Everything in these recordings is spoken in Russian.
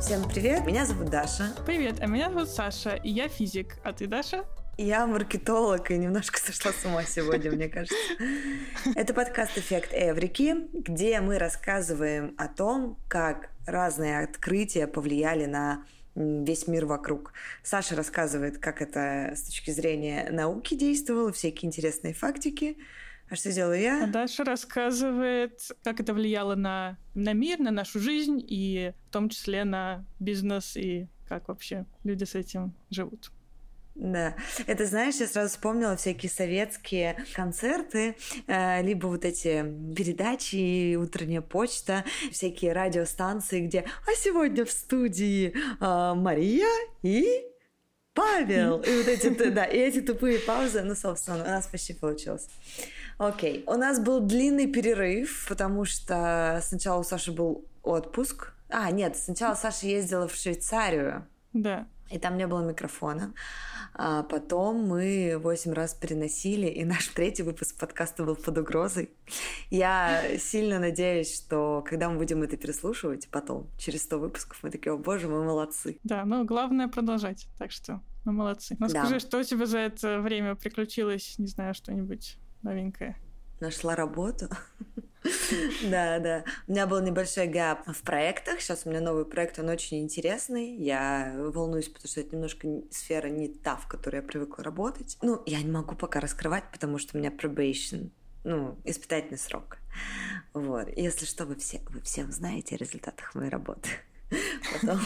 Всем привет, меня зовут Даша. Привет, а меня зовут Саша, и я физик. А ты, Даша? Я маркетолог и немножко сошла с ума сегодня, мне кажется. Это подкаст «Эффект Эврики», где мы рассказываем о том, как разные открытия повлияли на весь мир вокруг. Саша рассказывает, как это с точки зрения науки действовало, всякие интересные фактики. А что делаю я? А Даша рассказывает, как это влияло на, на мир, на нашу жизнь, и в том числе на бизнес, и как вообще люди с этим живут. Да, это знаешь, я сразу вспомнила всякие советские концерты, э, либо вот эти передачи, утренняя почта, всякие радиостанции, где «А сегодня в студии э, Мария и Павел!» И вот эти, да, и эти тупые паузы, ну, собственно, у нас почти получилось. Окей, у нас был длинный перерыв, потому что сначала у Саши был отпуск. А, нет, сначала Саша ездила в Швейцарию. Да. И там не было микрофона. А потом мы восемь раз переносили, и наш третий выпуск подкаста был под угрозой. Я сильно надеюсь, что когда мы будем это переслушивать потом, через 100 выпусков, мы такие, о боже, мы молодцы. Да, но главное продолжать, так что мы молодцы. Но да. скажи, что у тебя за это время приключилось, не знаю, что-нибудь новенькое? Нашла работу. Да, да. У меня был небольшой гэп в проектах. Сейчас у меня новый проект, он очень интересный. Я волнуюсь, потому что это немножко сфера не та, в которой я привыкла работать. Ну, я не могу пока раскрывать, потому что у меня probation, ну, испытательный срок. Вот. Если что, вы все, вы все узнаете о результатах моей работы. Потом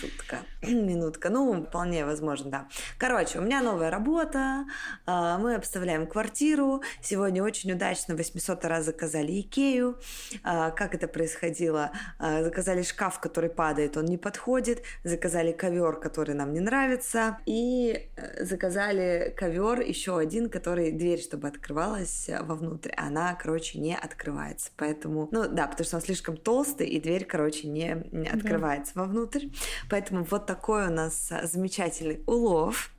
Шутка. Минутка. Ну, вполне возможно, да. Короче, у меня новая работа. А, мы обставляем квартиру. Сегодня очень удачно 800 раз заказали Икею. А, как это происходило? А, заказали шкаф, который падает, он не подходит. Заказали ковер, который нам не нравится. И э, заказали ковер еще один, который дверь, чтобы открывалась вовнутрь. Она, короче, не открывается. Поэтому, ну да, потому что он слишком толстый, и дверь, короче, не, открывается да. вовнутрь внутрь. Поэтому вот такой у нас а, замечательный улов.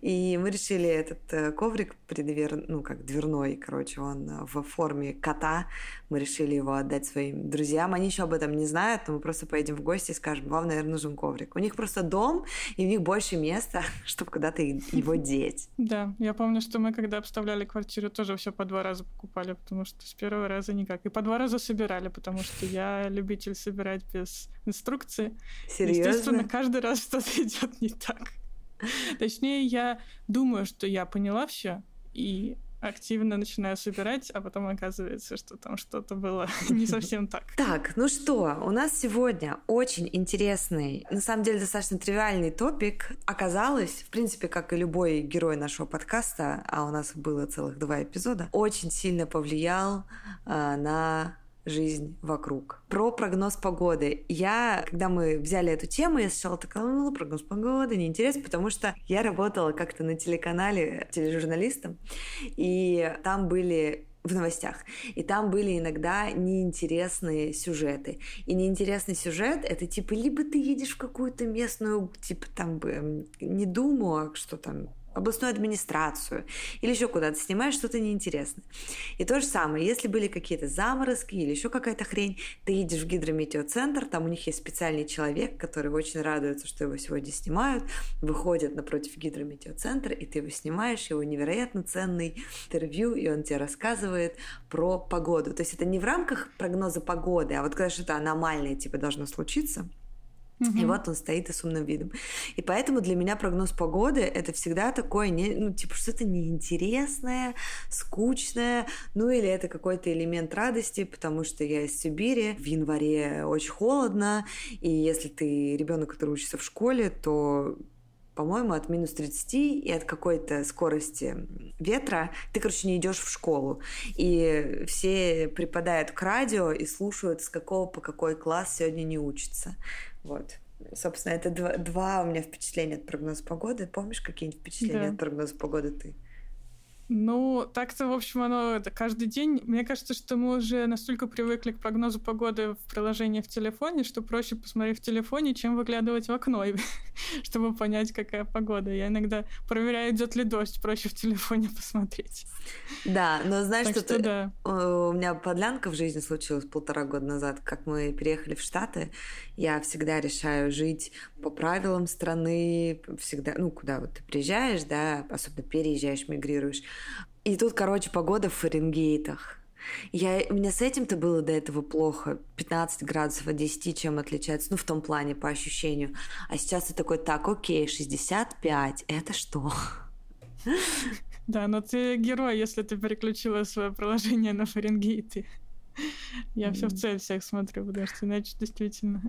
И мы решили этот э, коврик предвер... ну, как дверной, короче, он э, в форме кота. Мы решили его отдать своим друзьям. Они еще об этом не знают, но мы просто поедем в гости и скажем, вам, наверное, нужен коврик. У них просто дом, и у них больше места, чтобы куда-то его деть. Да, я помню, что мы, когда обставляли квартиру, тоже все по два раза покупали, потому что с первого раза никак. И по два раза собирали, потому что я любитель собирать без инструкции. Серьезно? Естественно, каждый раз что-то идет не так. Точнее, я думаю, что я поняла все и активно начинаю собирать, а потом оказывается, что там что-то было не совсем так. Так, ну что, у нас сегодня очень интересный, на самом деле достаточно тривиальный топик. Оказалось, в принципе, как и любой герой нашего подкаста, а у нас было целых два эпизода, очень сильно повлиял э, на жизнь вокруг. Про прогноз погоды. Я, когда мы взяли эту тему, я сначала такая, ну, прогноз погоды, неинтересно, потому что я работала как-то на телеканале тележурналистом, и там были в новостях. И там были иногда неинтересные сюжеты. И неинтересный сюжет это типа либо ты едешь в какую-то местную, типа там бы не думаю, что там областную администрацию или еще куда-то снимаешь что-то неинтересное. И то же самое, если были какие-то заморозки или еще какая-то хрень, ты едешь в гидрометеоцентр, там у них есть специальный человек, который очень радуется, что его сегодня снимают, выходит напротив гидрометеоцентра, и ты его снимаешь, его невероятно ценный интервью, и он тебе рассказывает про погоду. То есть это не в рамках прогноза погоды, а вот когда что-то аномальное типа должно случиться – Угу. И вот он стоит и с умным видом. И поэтому для меня прогноз погоды это всегда такое, не, ну, типа, что-то неинтересное, скучное, ну, или это какой-то элемент радости, потому что я из Сибири, в январе очень холодно, и если ты ребенок, который учится в школе, то по-моему, от минус 30 и от какой-то скорости ветра ты, короче, не идешь в школу. И все припадают к радио и слушают, с какого по какой класс сегодня не учатся. Вот. Собственно, это два, два у меня впечатления от прогноза погоды. Помнишь какие-нибудь впечатления да. от прогноза погоды ты? Ну, так-то, в общем, оно это каждый день. Мне кажется, что мы уже настолько привыкли к прогнозу погоды в приложении в телефоне, что проще посмотреть в телефоне, чем выглядывать в окно, чтобы понять, какая погода. Я иногда проверяю, идет ли дождь, проще в телефоне посмотреть. Да, но знаешь, что, что да. у меня подлянка в жизни случилась полтора года назад, как мы переехали в Штаты. Я всегда решаю жить по правилам страны, всегда, ну, куда вот ты приезжаешь, да, особенно переезжаешь, мигрируешь, и тут, короче, погода в Фаренгейтах. Я, у меня с этим-то было до этого плохо. 15 градусов от 10 чем отличается, ну, в том плане, по ощущению. А сейчас ты такой, так, окей, 65, это что? Да, но ты герой, если ты переключила свое приложение на Фаренгейты. Я все в цель всех смотрю, потому что иначе действительно...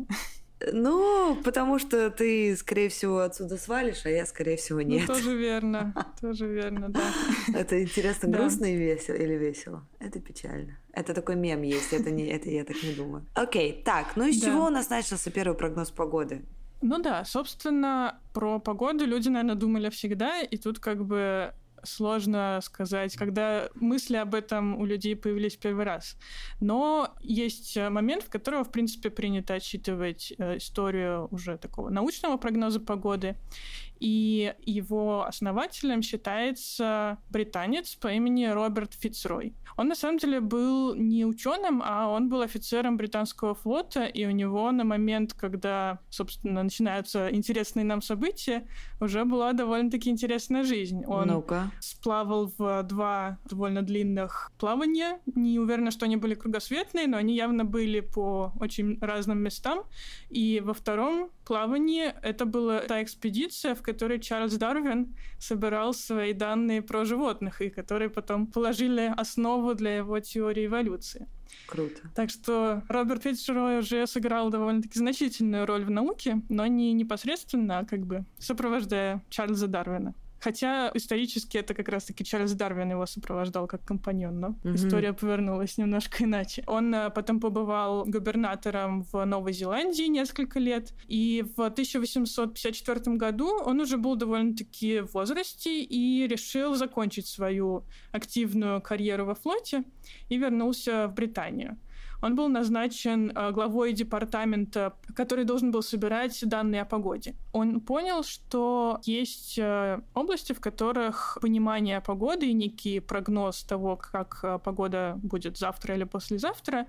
Ну, потому что ты, скорее всего, отсюда свалишь, а я, скорее всего, ну, нет. Ну, тоже верно, тоже верно, да. Это интересно, грустно и весело или весело? Это печально. Это такой мем есть, это, не, это я так не думаю. Окей, так, ну из чего у нас начался первый прогноз погоды? Ну да, собственно, про погоду люди, наверное, думали всегда, и тут как бы сложно сказать, когда мысли об этом у людей появились первый раз. Но есть э, момент, в котором, в принципе, принято отсчитывать э, историю уже такого научного прогноза погоды. И его основателем считается британец по имени Роберт Фицрой. Он на самом деле был не ученым, а он был офицером британского флота, и у него на момент, когда, собственно, начинаются интересные нам события, уже была довольно-таки интересная жизнь. Он ну сплавал в два довольно длинных плавания. Не уверена, что они были кругосветные, но они явно были по очень разным местам. И во втором плавании это была та экспедиция, в которой Чарльз Дарвин собирал свои данные про животных, и которые потом положили основу для его теории эволюции. Круто. Так что Роберт Фитцрой уже сыграл довольно-таки значительную роль в науке, но не непосредственно, а как бы сопровождая Чарльза Дарвина. Хотя исторически это как раз-таки Чарльз Дарвин его сопровождал как компаньон, но mm-hmm. история повернулась немножко иначе. Он э, потом побывал губернатором в Новой Зеландии несколько лет, и в 1854 году он уже был довольно-таки в возрасте и решил закончить свою активную карьеру во флоте и вернулся в Британию. Он был назначен э, главой департамента, который должен был собирать данные о погоде. Он понял, что есть э, области, в которых понимание погоды и некий прогноз того, как э, погода будет завтра или послезавтра,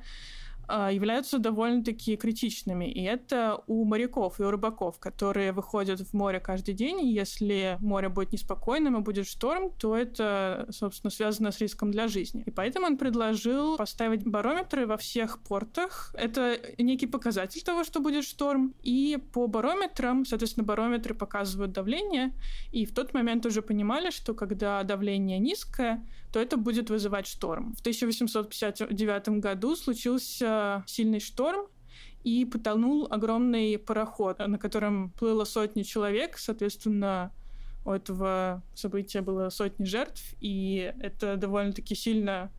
являются довольно-таки критичными. И это у моряков и у рыбаков, которые выходят в море каждый день. И если море будет неспокойным и будет шторм, то это, собственно, связано с риском для жизни. И поэтому он предложил поставить барометры во всех портах. Это некий показатель того, что будет шторм. И по барометрам, соответственно, барометры показывают давление. И в тот момент уже понимали, что когда давление низкое, то это будет вызывать шторм. В 1859 году случился сильный шторм, и потонул огромный пароход, на котором плыло сотни человек, соответственно, у этого события было сотни жертв, и это довольно-таки сильно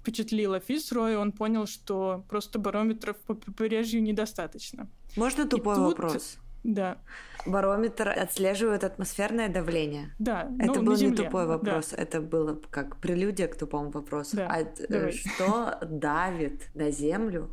впечатлило Фисрой, он понял, что просто барометров по побережью недостаточно. Можно тупой тут... вопрос? Да. Барометр отслеживает атмосферное давление. Да. Это ну, был не тупой вопрос, да. это было как прелюдия к тупому вопросу. Да. А э, Давай. что давит на землю,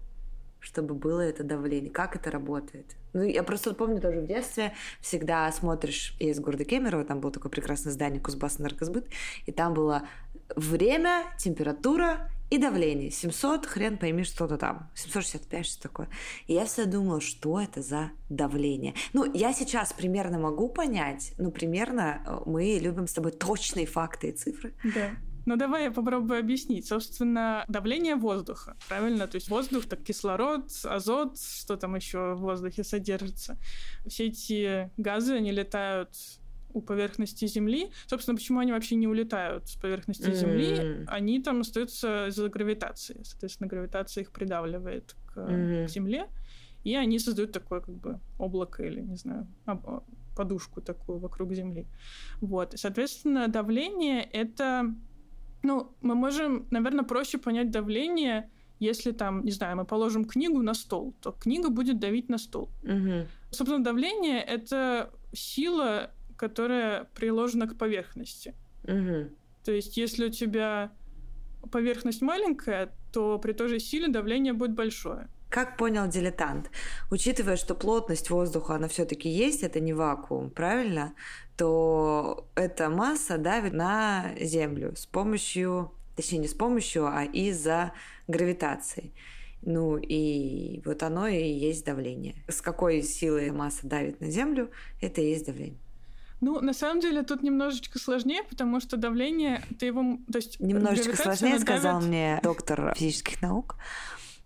чтобы было это давление? Как это работает? Ну, я просто помню тоже в детстве всегда смотришь из города Кемерово, там было такое прекрасное здание Кузбасс энергосбыт, и там было время, температура и давление. 700, хрен пойми, что-то там. 765, что такое. И я всегда думала, что это за давление. Ну, я сейчас примерно могу понять, ну, примерно э, мы любим с тобой точные факты и цифры. Да. Ну, давай я попробую объяснить. Собственно, давление воздуха, правильно? То есть воздух, так кислород, азот, что там еще в воздухе содержится. Все эти газы, они летают у поверхности Земли. Собственно, почему они вообще не улетают с поверхности mm-hmm. Земли? Они там остаются из-за гравитации. Соответственно, гравитация их придавливает к, mm-hmm. Земле, и они создают такое как бы облако или, не знаю, подушку такую вокруг Земли. Вот. соответственно, давление — это... Ну, мы можем, наверное, проще понять давление, если там, не знаю, мы положим книгу на стол, то книга будет давить на стол. Угу. Собственно, давление — это сила которая приложена к поверхности. Угу. То есть, если у тебя поверхность маленькая, то при той же силе давление будет большое. Как понял дилетант, учитывая, что плотность воздуха, она все-таки есть, это не вакуум, правильно? То эта масса давит на Землю с помощью, точнее не с помощью, а из-за гравитации. Ну и вот оно и есть давление. С какой силой масса давит на Землю, это и есть давление. Ну, на самом деле, тут немножечко сложнее, потому что давление, ты его... То есть немножечко сложнее, давит... сказал мне доктор физических наук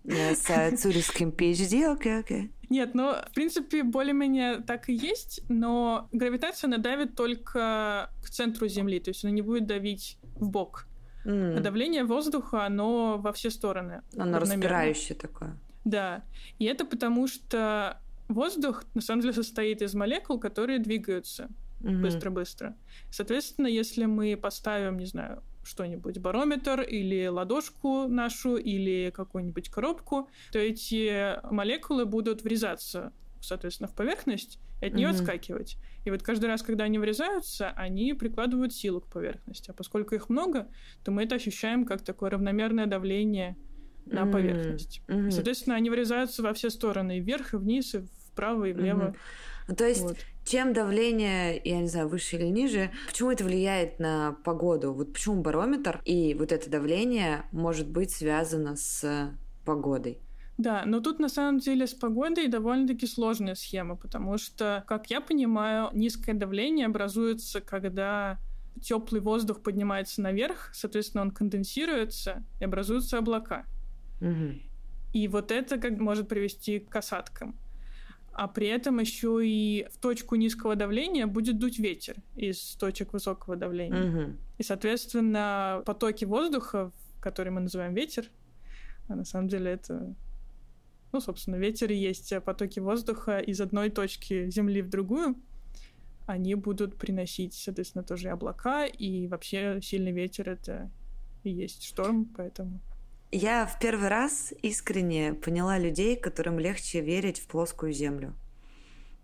с цюрихским PhD, окей, окей. Нет, ну, в принципе, более-менее так и есть, но гравитация надавит только к центру Земли, то есть она не будет давить в бок. Mm. А давление воздуха, оно во все стороны. Оно распирающее такое. Да. И это потому, что воздух, на самом деле, состоит из молекул, которые двигаются быстро-быстро. Mm-hmm. Соответственно, если мы поставим, не знаю, что-нибудь, барометр или ладошку нашу, или какую-нибудь коробку, то эти молекулы будут врезаться, соответственно, в поверхность и от нее mm-hmm. отскакивать. И вот каждый раз, когда они врезаются, они прикладывают силу к поверхности. А поскольку их много, то мы это ощущаем как такое равномерное давление на mm-hmm. поверхность. Mm-hmm. И, соответственно, они врезаются во все стороны, и вверх, и вниз, и вправо, и влево. Mm-hmm. Ну, то есть, вот. чем давление, я не знаю, выше или ниже, почему это влияет на погоду? Вот почему барометр и вот это давление может быть связано с погодой? Да, но тут на самом деле с погодой довольно-таки сложная схема, потому что, как я понимаю, низкое давление образуется, когда теплый воздух поднимается наверх, соответственно, он конденсируется и образуются облака. Угу. И вот это как может привести к осадкам а при этом еще и в точку низкого давления будет дуть ветер из точек высокого давления. Угу. И, соответственно, потоки воздуха, которые мы называем ветер, а на самом деле это, ну, собственно, ветер и есть потоки воздуха из одной точки Земли в другую, они будут приносить, соответственно, тоже и облака, и вообще сильный ветер — это и есть шторм, поэтому... Я в первый раз искренне поняла людей, которым легче верить в плоскую землю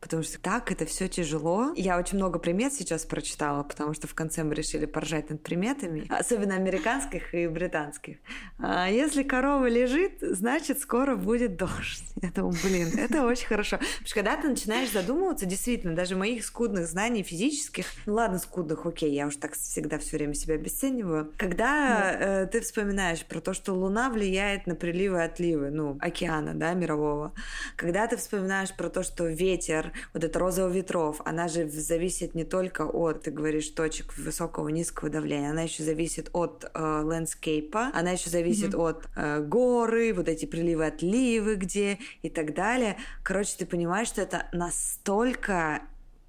потому что так это все тяжело. Я очень много примет сейчас прочитала, потому что в конце мы решили поржать над приметами, особенно американских и британских. А если корова лежит, значит, скоро будет дождь. Я думаю, блин, это очень хорошо. Потому что когда ты начинаешь задумываться, действительно, даже моих скудных знаний физических, ну ладно, скудных, окей, я уж так всегда все время себя обесцениваю, когда э, ты вспоминаешь про то, что Луна влияет на приливы и отливы, ну, океана, да, мирового, когда ты вспоминаешь про то, что ветер вот эта розового ветров, она же зависит не только от, ты говоришь, точек высокого низкого давления, она еще зависит от э, ландскейпа, она еще зависит mm-hmm. от э, горы, вот эти приливы, отливы где и так далее. Короче, ты понимаешь, что это настолько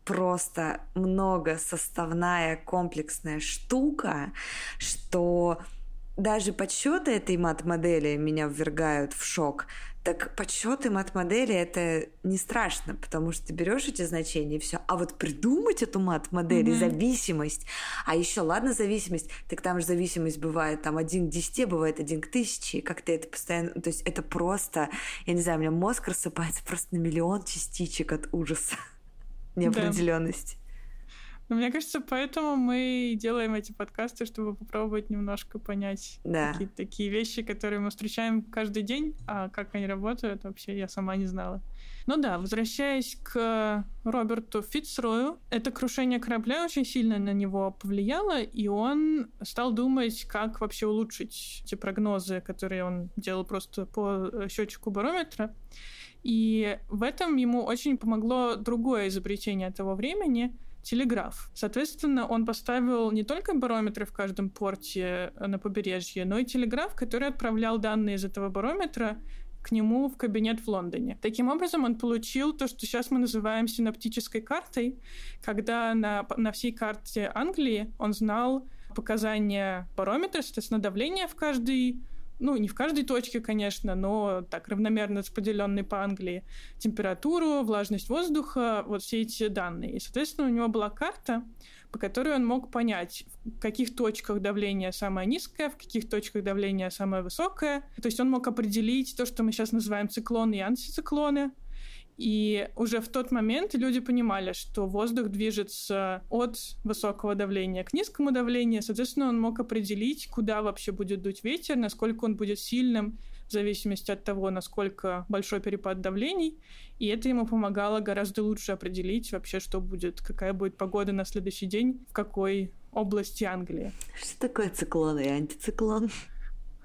просто много составная комплексная штука, что даже подсчеты этой мат-модели меня ввергают в шок. Так подсчеты мат-модели это не страшно, потому что ты берешь эти значения и все. А вот придумать эту мат-модель mm-hmm. зависимость, а еще ладно зависимость, так там же зависимость бывает там один к десяти, бывает один к тысяче, и как ты это постоянно, то есть это просто, я не знаю, у меня мозг рассыпается просто на миллион частичек от ужаса неопределенности. Но мне кажется, поэтому мы делаем эти подкасты, чтобы попробовать немножко понять да. какие-то такие вещи, которые мы встречаем каждый день, а как они работают, вообще я сама не знала. Ну да, возвращаясь к Роберту Фицрою, это крушение корабля очень сильно на него повлияло, и он стал думать, как вообще улучшить те прогнозы, которые он делал просто по счетчику барометра. И в этом ему очень помогло другое изобретение того времени — телеграф. Соответственно, он поставил не только барометры в каждом порте э, на побережье, но и телеграф, который отправлял данные из этого барометра к нему в кабинет в Лондоне. Таким образом, он получил то, что сейчас мы называем синаптической картой, когда на, на всей карте Англии он знал показания барометра, соответственно, давление в каждый ну, не в каждой точке, конечно, но так равномерно распределенный по Англии, температуру, влажность воздуха, вот все эти данные. И, соответственно, у него была карта, по которой он мог понять, в каких точках давление самое низкое, в каких точках давление самое высокое. То есть он мог определить то, что мы сейчас называем циклоны и антициклоны. И уже в тот момент люди понимали, что воздух движется от высокого давления к низкому давлению. Соответственно, он мог определить, куда вообще будет дуть ветер, насколько он будет сильным, в зависимости от того, насколько большой перепад давлений. И это ему помогало гораздо лучше определить вообще, что будет, какая будет погода на следующий день, в какой области Англии. Что такое циклон и антициклон?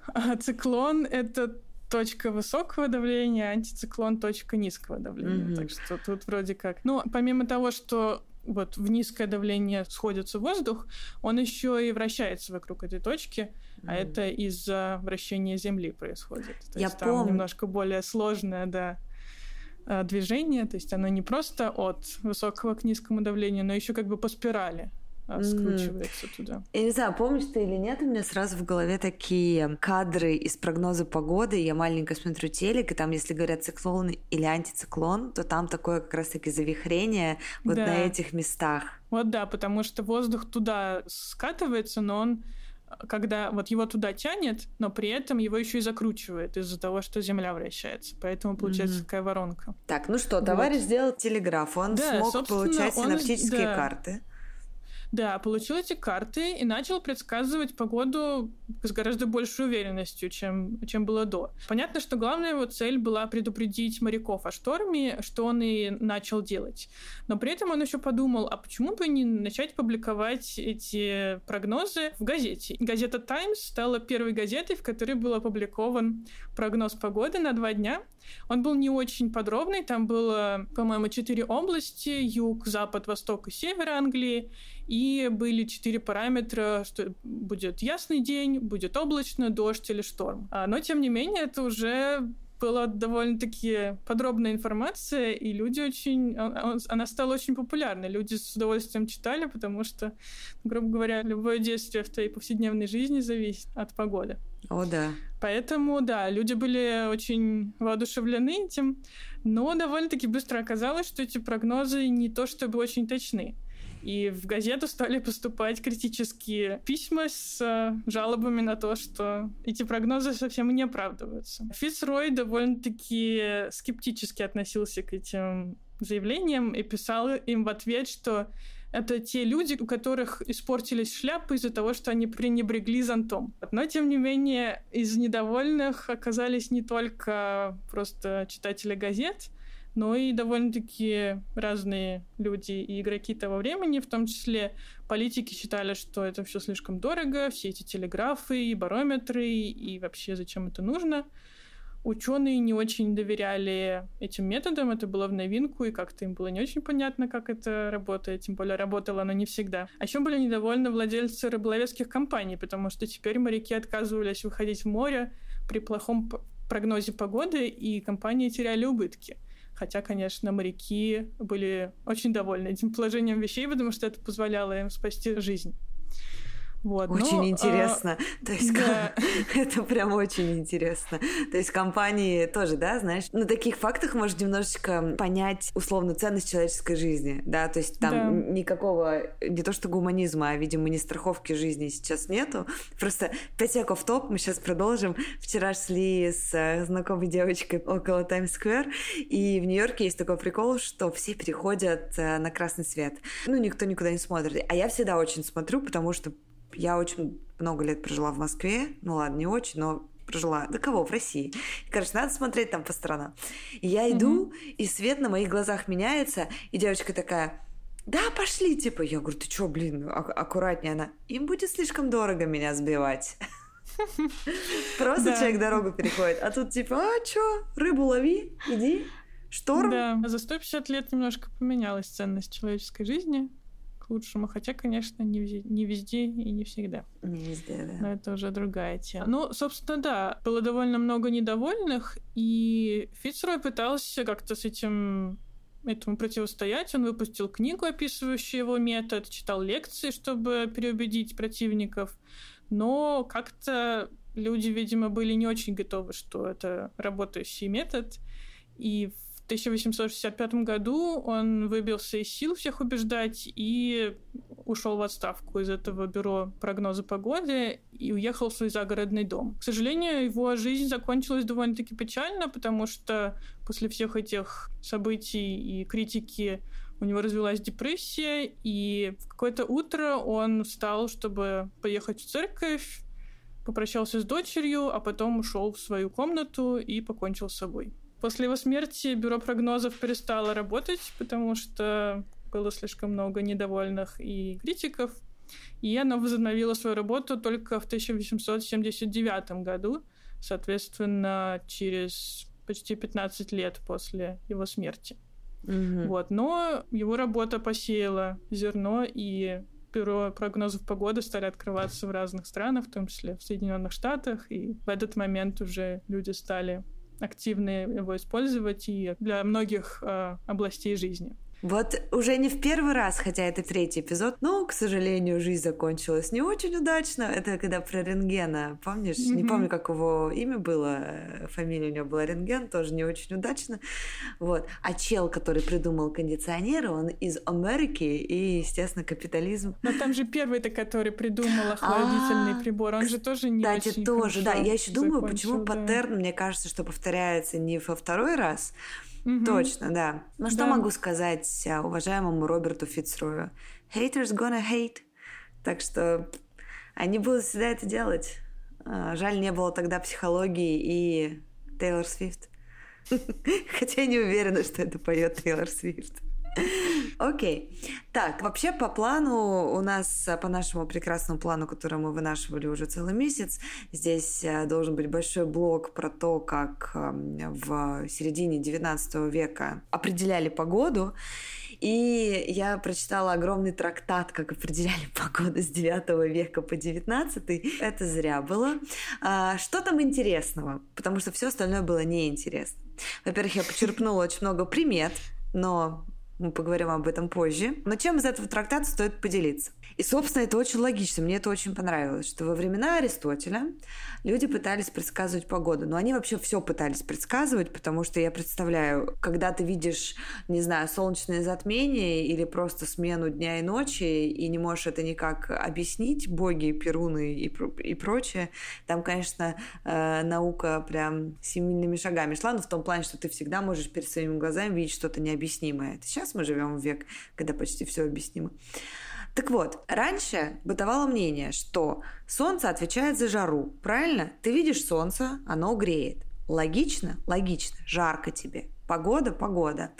А циклон — это точка высокого давления, антициклон точка низкого давления. Mm-hmm. Так что тут вроде как. Ну, помимо того, что вот в низкое давление сходится воздух, он еще и вращается вокруг этой точки, mm-hmm. а это из-за вращения Земли происходит. То Я есть помню. там немножко более сложное, да, э, движение, то есть оно не просто от высокого к низкому давлению, но еще как бы по спирали скручивается mm-hmm. туда. Я не знаю, помнишь ты или нет, у меня сразу в голове такие кадры из прогноза погоды. Я маленько смотрю телек, и там, если говорят циклон или антициклон, то там такое как раз-таки завихрение вот да. на этих местах. Вот да, потому что воздух туда скатывается, но он когда вот его туда тянет, но при этом его еще и закручивает из-за того, что Земля вращается. Поэтому получается mm-hmm. такая воронка. Так, ну что, товарищ вот. сделал телеграф, он да, смог получать синаптические да. карты. Да, получил эти карты и начал предсказывать погоду с гораздо большей уверенностью, чем, чем было до. Понятно, что главная его цель была предупредить моряков о шторме, что он и начал делать. Но при этом он еще подумал, а почему бы не начать публиковать эти прогнозы в газете? Газета «Таймс» стала первой газетой, в которой был опубликован прогноз погоды на два дня. Он был не очень подробный, там было, по-моему, четыре области, юг, запад, восток и север Англии, и были четыре параметра, что будет ясный день, будет облачно, дождь или шторм. А, но, тем не менее, это уже была довольно-таки подробная информация, и люди очень... Она стала очень популярной. Люди с удовольствием читали, потому что, грубо говоря, любое действие в твоей повседневной жизни зависит от погоды. О, да. Поэтому, да, люди были очень воодушевлены этим, но довольно-таки быстро оказалось, что эти прогнозы не то чтобы очень точны. И в газету стали поступать критические письма с э, жалобами на то, что эти прогнозы совсем не оправдываются. Фицрой довольно-таки скептически относился к этим заявлениям и писал им в ответ, что это те люди, у которых испортились шляпы из-за того, что они пренебрегли зонтом. Но, тем не менее, из недовольных оказались не только просто читатели газет, но и довольно-таки разные люди и игроки того времени, в том числе политики считали, что это все слишком дорого, все эти телеграфы и барометры, и вообще зачем это нужно. Ученые не очень доверяли этим методам, это было в новинку, и как-то им было не очень понятно, как это работает, тем более работало оно не всегда. А еще были недовольны владельцы рыболовецких компаний, потому что теперь моряки отказывались выходить в море при плохом прогнозе погоды, и компании теряли убытки. Хотя, конечно, моряки были очень довольны этим положением вещей, потому что это позволяло им спасти жизнь. Вот. Очень Но, интересно. А, То есть да. это прям очень интересно. То есть компании тоже, да, знаешь, на таких фактах можно немножечко понять условно ценность человеческой жизни, да, то есть там да. никакого, не то что гуманизма, а, видимо, не страховки жизни сейчас нету. Просто 5 секов топ, мы сейчас продолжим. Вчера шли с э, знакомой девочкой около Таймс-сквер, и в Нью-Йорке есть такой прикол, что все переходят э, на красный свет. Ну, никто никуда не смотрит. А я всегда очень смотрю, потому что я очень много лет прожила в Москве. Ну ладно, не очень, но прожила. Да кого? В России. И, короче, надо смотреть там по сторонам. И я иду, mm-hmm. и свет на моих глазах меняется, и девочка такая, да, пошли, типа. Я говорю, ты чё, блин, аккуратнее она. Им будет слишком дорого меня сбивать. Просто человек дорогу переходит. А тут типа, а чё, рыбу лови, иди, шторм. Да, за 150 лет немножко поменялась ценность человеческой жизни лучшему, хотя, конечно, не везде, не везде и не всегда. Не везде, да. Но это уже другая тема. Ну, собственно, да, было довольно много недовольных, и Фицрой пытался как-то с этим этому противостоять. Он выпустил книгу, описывающую его метод, читал лекции, чтобы переубедить противников, но как-то люди, видимо, были не очень готовы, что это работающий метод, и 1865 году он выбился из сил всех убеждать и ушел в отставку из этого бюро прогноза погоды и уехал в свой загородный дом. К сожалению, его жизнь закончилась довольно-таки печально, потому что после всех этих событий и критики у него развилась депрессия, и в какое-то утро он встал, чтобы поехать в церковь, попрощался с дочерью, а потом ушел в свою комнату и покончил с собой. После его смерти бюро прогнозов перестало работать, потому что было слишком много недовольных и критиков, и оно возобновило свою работу только в 1879 году, соответственно, через почти 15 лет после его смерти. Mm-hmm. Вот. Но его работа посеяла зерно, и бюро прогнозов погоды стали открываться в разных странах, в том числе в Соединенных Штатах, и в этот момент уже люди стали активно его использовать и для многих э, областей жизни. Вот уже не в первый раз, хотя это третий эпизод, но, к сожалению, жизнь закончилась не очень удачно. Это когда про рентгена, помнишь? Mm-hmm. Не помню, как его имя было, фамилия у него была рентген, тоже не очень удачно. Вот. А чел, который придумал кондиционеры, он из Америки и, естественно, капитализм. Но там же первый-то, который придумал охладительный а, прибор, он же тоже не Кстати, очень тоже, да. Я еще думаю, почему паттерн, мне кажется, что повторяется не во второй раз, Угу. Точно, да. Ну что могу сказать а, уважаемому Роберту Фицрою? Haters gonna hate. Так что они будут всегда это делать. А, жаль, не было тогда психологии и Тейлор Свифт. Хотя я не уверена, что это поет Тейлор Свифт. Окей. Okay. Так, вообще по плану у нас, по нашему прекрасному плану, который мы вынашивали уже целый месяц, здесь э, должен быть большой блок про то, как эм, в середине 19 века определяли погоду. И я прочитала огромный трактат, как определяли погоду с 9 века по 19. Это зря было. А, что там интересного? Потому что все остальное было неинтересно. Во-первых, я почерпнула очень много примет, но мы поговорим об этом позже. Но чем из этого трактата стоит поделиться? И, собственно, это очень логично. Мне это очень понравилось, что во времена Аристотеля люди пытались предсказывать погоду. Но они вообще все пытались предсказывать, потому что я представляю, когда ты видишь, не знаю, солнечное затмение или просто смену дня и ночи, и не можешь это никак объяснить, боги, перуны и, и прочее, там, конечно, э, наука прям семейными шагами шла, но в том плане, что ты всегда можешь перед своими глазами видеть что-то необъяснимое. Это сейчас мы живем в век, когда почти все объяснимо. Так вот, раньше бытовало мнение, что солнце отвечает за жару. Правильно? Ты видишь солнце, оно греет. Логично? Логично. Жарко тебе. Погода? Погода.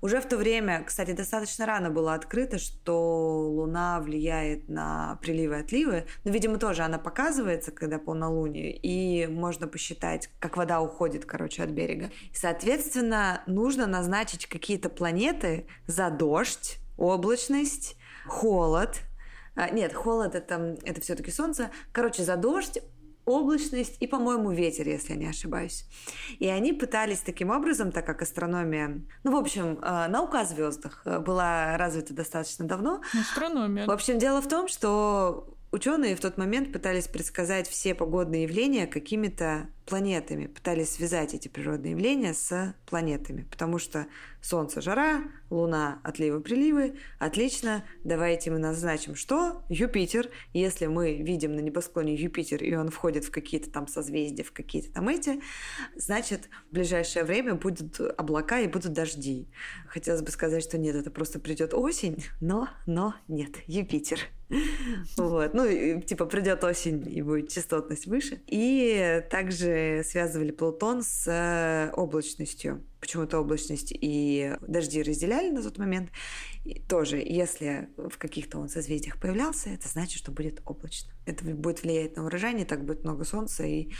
Уже в то время, кстати, достаточно рано было открыто, что Луна влияет на приливы и отливы. Но, видимо, тоже она показывается, когда полнолуние, и можно посчитать, как вода уходит, короче, от берега. И, соответственно, нужно назначить какие-то планеты за дождь, облачность, холод. А, нет, холод это, это все-таки солнце. Короче, за дождь, облачность и, по-моему, ветер, если я не ошибаюсь. И они пытались таким образом, так как астрономия... Ну, в общем, э, наука о звездах э, была развита достаточно давно. Астрономия. В общем, дело в том, что Ученые в тот момент пытались предсказать все погодные явления какими-то планетами, пытались связать эти природные явления с планетами, потому что Солнце – жара, Луна – отливы-приливы. Отлично, давайте мы назначим что? Юпитер. Если мы видим на небосклоне Юпитер, и он входит в какие-то там созвездия, в какие-то там эти, значит, в ближайшее время будут облака и будут дожди. Хотелось бы сказать, что нет, это просто придет осень, но, но нет, Юпитер. Вот. Ну, типа, придет осень и будет частотность выше. И также связывали Плутон с э, облачностью. Почему-то облачность и дожди разделяли на тот момент. И тоже, если в каких-то он созвездиях появлялся, это значит, что будет облачно. Это будет влиять на урожай, не так будет много солнца, и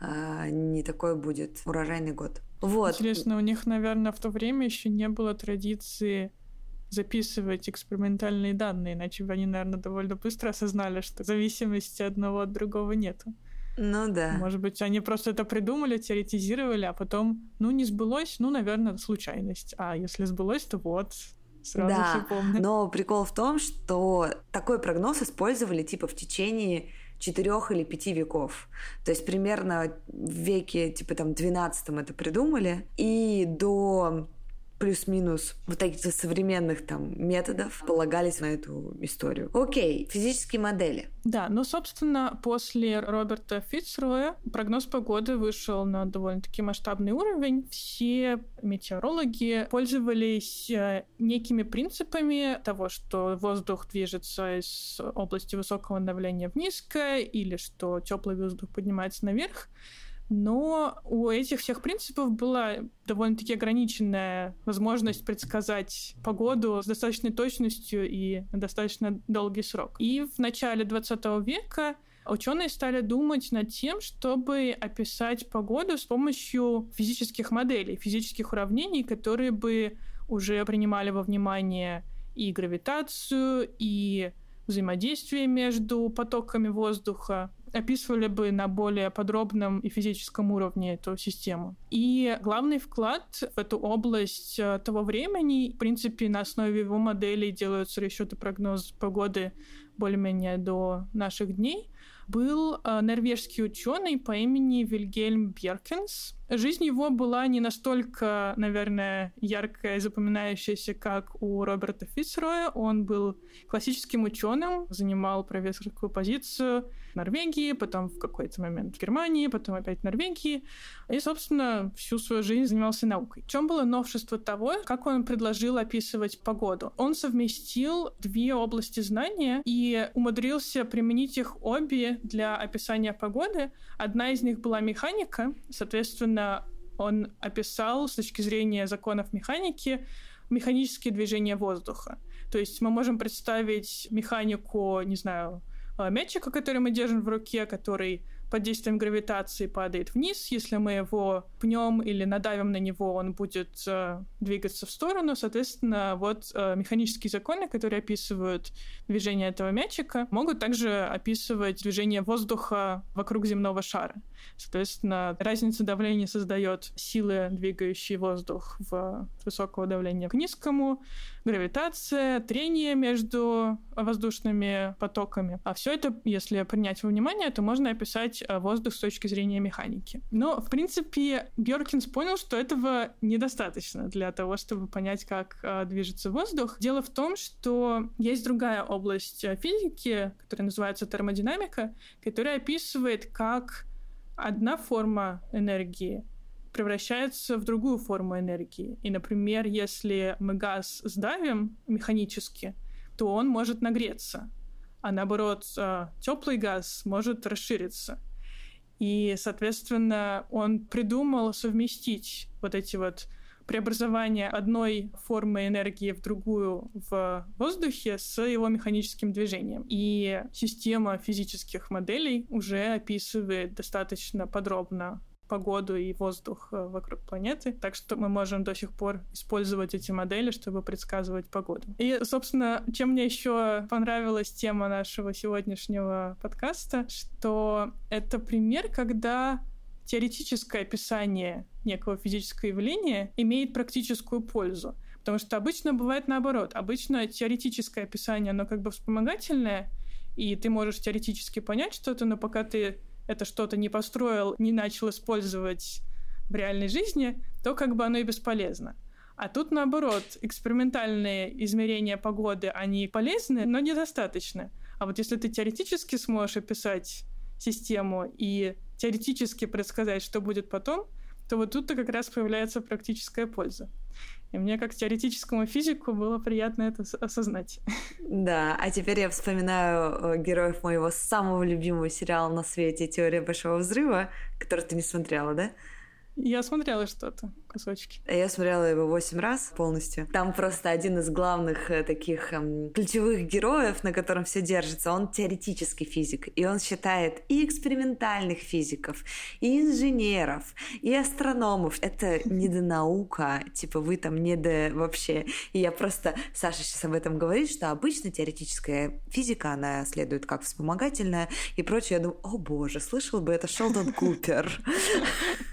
э, не такой будет урожайный год. Вот. Интересно, у них, наверное, в то время еще не было традиции записывать экспериментальные данные, иначе бы они, наверное, довольно быстро осознали, что зависимости одного от другого нету. Ну да. Может быть, они просто это придумали, теоретизировали, а потом, ну, не сбылось, ну, наверное, случайность. А если сбылось, то вот, сразу да, все помню. Но прикол в том, что такой прогноз использовали типа в течение четырех или пяти веков. То есть примерно в веке типа там 12 это придумали, и до плюс-минус вот таких современных там методов полагались на эту историю. Окей, физические модели. Да, ну, собственно, после Роберта Фицроя прогноз погоды вышел на довольно-таки масштабный уровень. Все метеорологи пользовались э, некими принципами того, что воздух движется из области высокого давления в низкое, или что теплый воздух поднимается наверх. Но у этих всех принципов была довольно-таки ограниченная возможность предсказать погоду с достаточной точностью и на достаточно долгий срок. И в начале 20 века ученые стали думать над тем, чтобы описать погоду с помощью физических моделей, физических уравнений, которые бы уже принимали во внимание и гравитацию, и взаимодействие между потоками воздуха, описывали бы на более подробном и физическом уровне эту систему. И главный вклад в эту область э, того времени, в принципе, на основе его моделей делаются расчеты прогноз погоды более-менее до наших дней, был э, норвежский ученый по имени Вильгельм Беркенс. Жизнь его была не настолько, наверное, яркая и запоминающаяся, как у Роберта Фицроя. Он был классическим ученым, занимал профессорскую позицию в Норвегии, потом в какой-то момент в Германии, потом опять в Норвегии. И, собственно, всю свою жизнь занимался наукой. В чем было новшество того, как он предложил описывать погоду? Он совместил две области знания и умудрился применить их обе для описания погоды. Одна из них была механика, соответственно, он описал с точки зрения законов механики механические движения воздуха. То есть мы можем представить механику, не знаю, э, мячика, который мы держим в руке, который под действием гравитации падает вниз. Если мы его пнем или надавим на него, он будет э, двигаться в сторону. Соответственно, вот э, механические законы, которые описывают движение этого мячика, могут также описывать движение воздуха вокруг земного шара. Соответственно, разница давления создает силы, двигающие воздух в высокого давления к низкому, гравитация, трение между воздушными потоками. А все это, если принять во внимание, то можно описать э, воздух с точки зрения механики. Но, в принципе, Бьоркинс понял, что этого недостаточно для того, чтобы понять, как э, движется воздух. Дело в том, что есть другая область э, физики, которая называется термодинамика, которая описывает, как одна форма энергии превращается в другую форму энергии. И, например, если мы газ сдавим механически, то он может нагреться, а наоборот, э, теплый газ может расшириться. И, соответственно, он придумал совместить вот эти вот преобразования одной формы энергии в другую в воздухе с его механическим движением. И система физических моделей уже описывает достаточно подробно погоду и воздух э, вокруг планеты. Так что мы можем до сих пор использовать эти модели, чтобы предсказывать погоду. И, собственно, чем мне еще понравилась тема нашего сегодняшнего подкаста, что это пример, когда теоретическое описание некого физического явления имеет практическую пользу. Потому что обычно бывает наоборот. Обычно теоретическое описание, оно как бы вспомогательное, и ты можешь теоретически понять что-то, но пока ты это что-то не построил, не начал использовать в реальной жизни, то как бы оно и бесполезно. А тут наоборот, экспериментальные измерения погоды, они полезны, но недостаточно. А вот если ты теоретически сможешь описать систему и теоретически предсказать, что будет потом, то вот тут-то как раз появляется практическая польза. И мне, как теоретическому физику, было приятно это осознать. Да, а теперь я вспоминаю э, героев моего самого любимого сериала на свете «Теория большого взрыва», который ты не смотрела, да? Я смотрела что-то, кусочки. Я смотрела его восемь раз полностью. Там просто один из главных э, таких эм, ключевых героев, на котором все держится, он теоретический физик. И он считает и экспериментальных физиков, и инженеров, и астрономов. Это не до наука, типа вы там не до вообще. И я просто, Саша сейчас об этом говорит, что обычно теоретическая физика, она следует как вспомогательная и прочее. Я думаю, о боже, слышал бы это Шелдон Купер.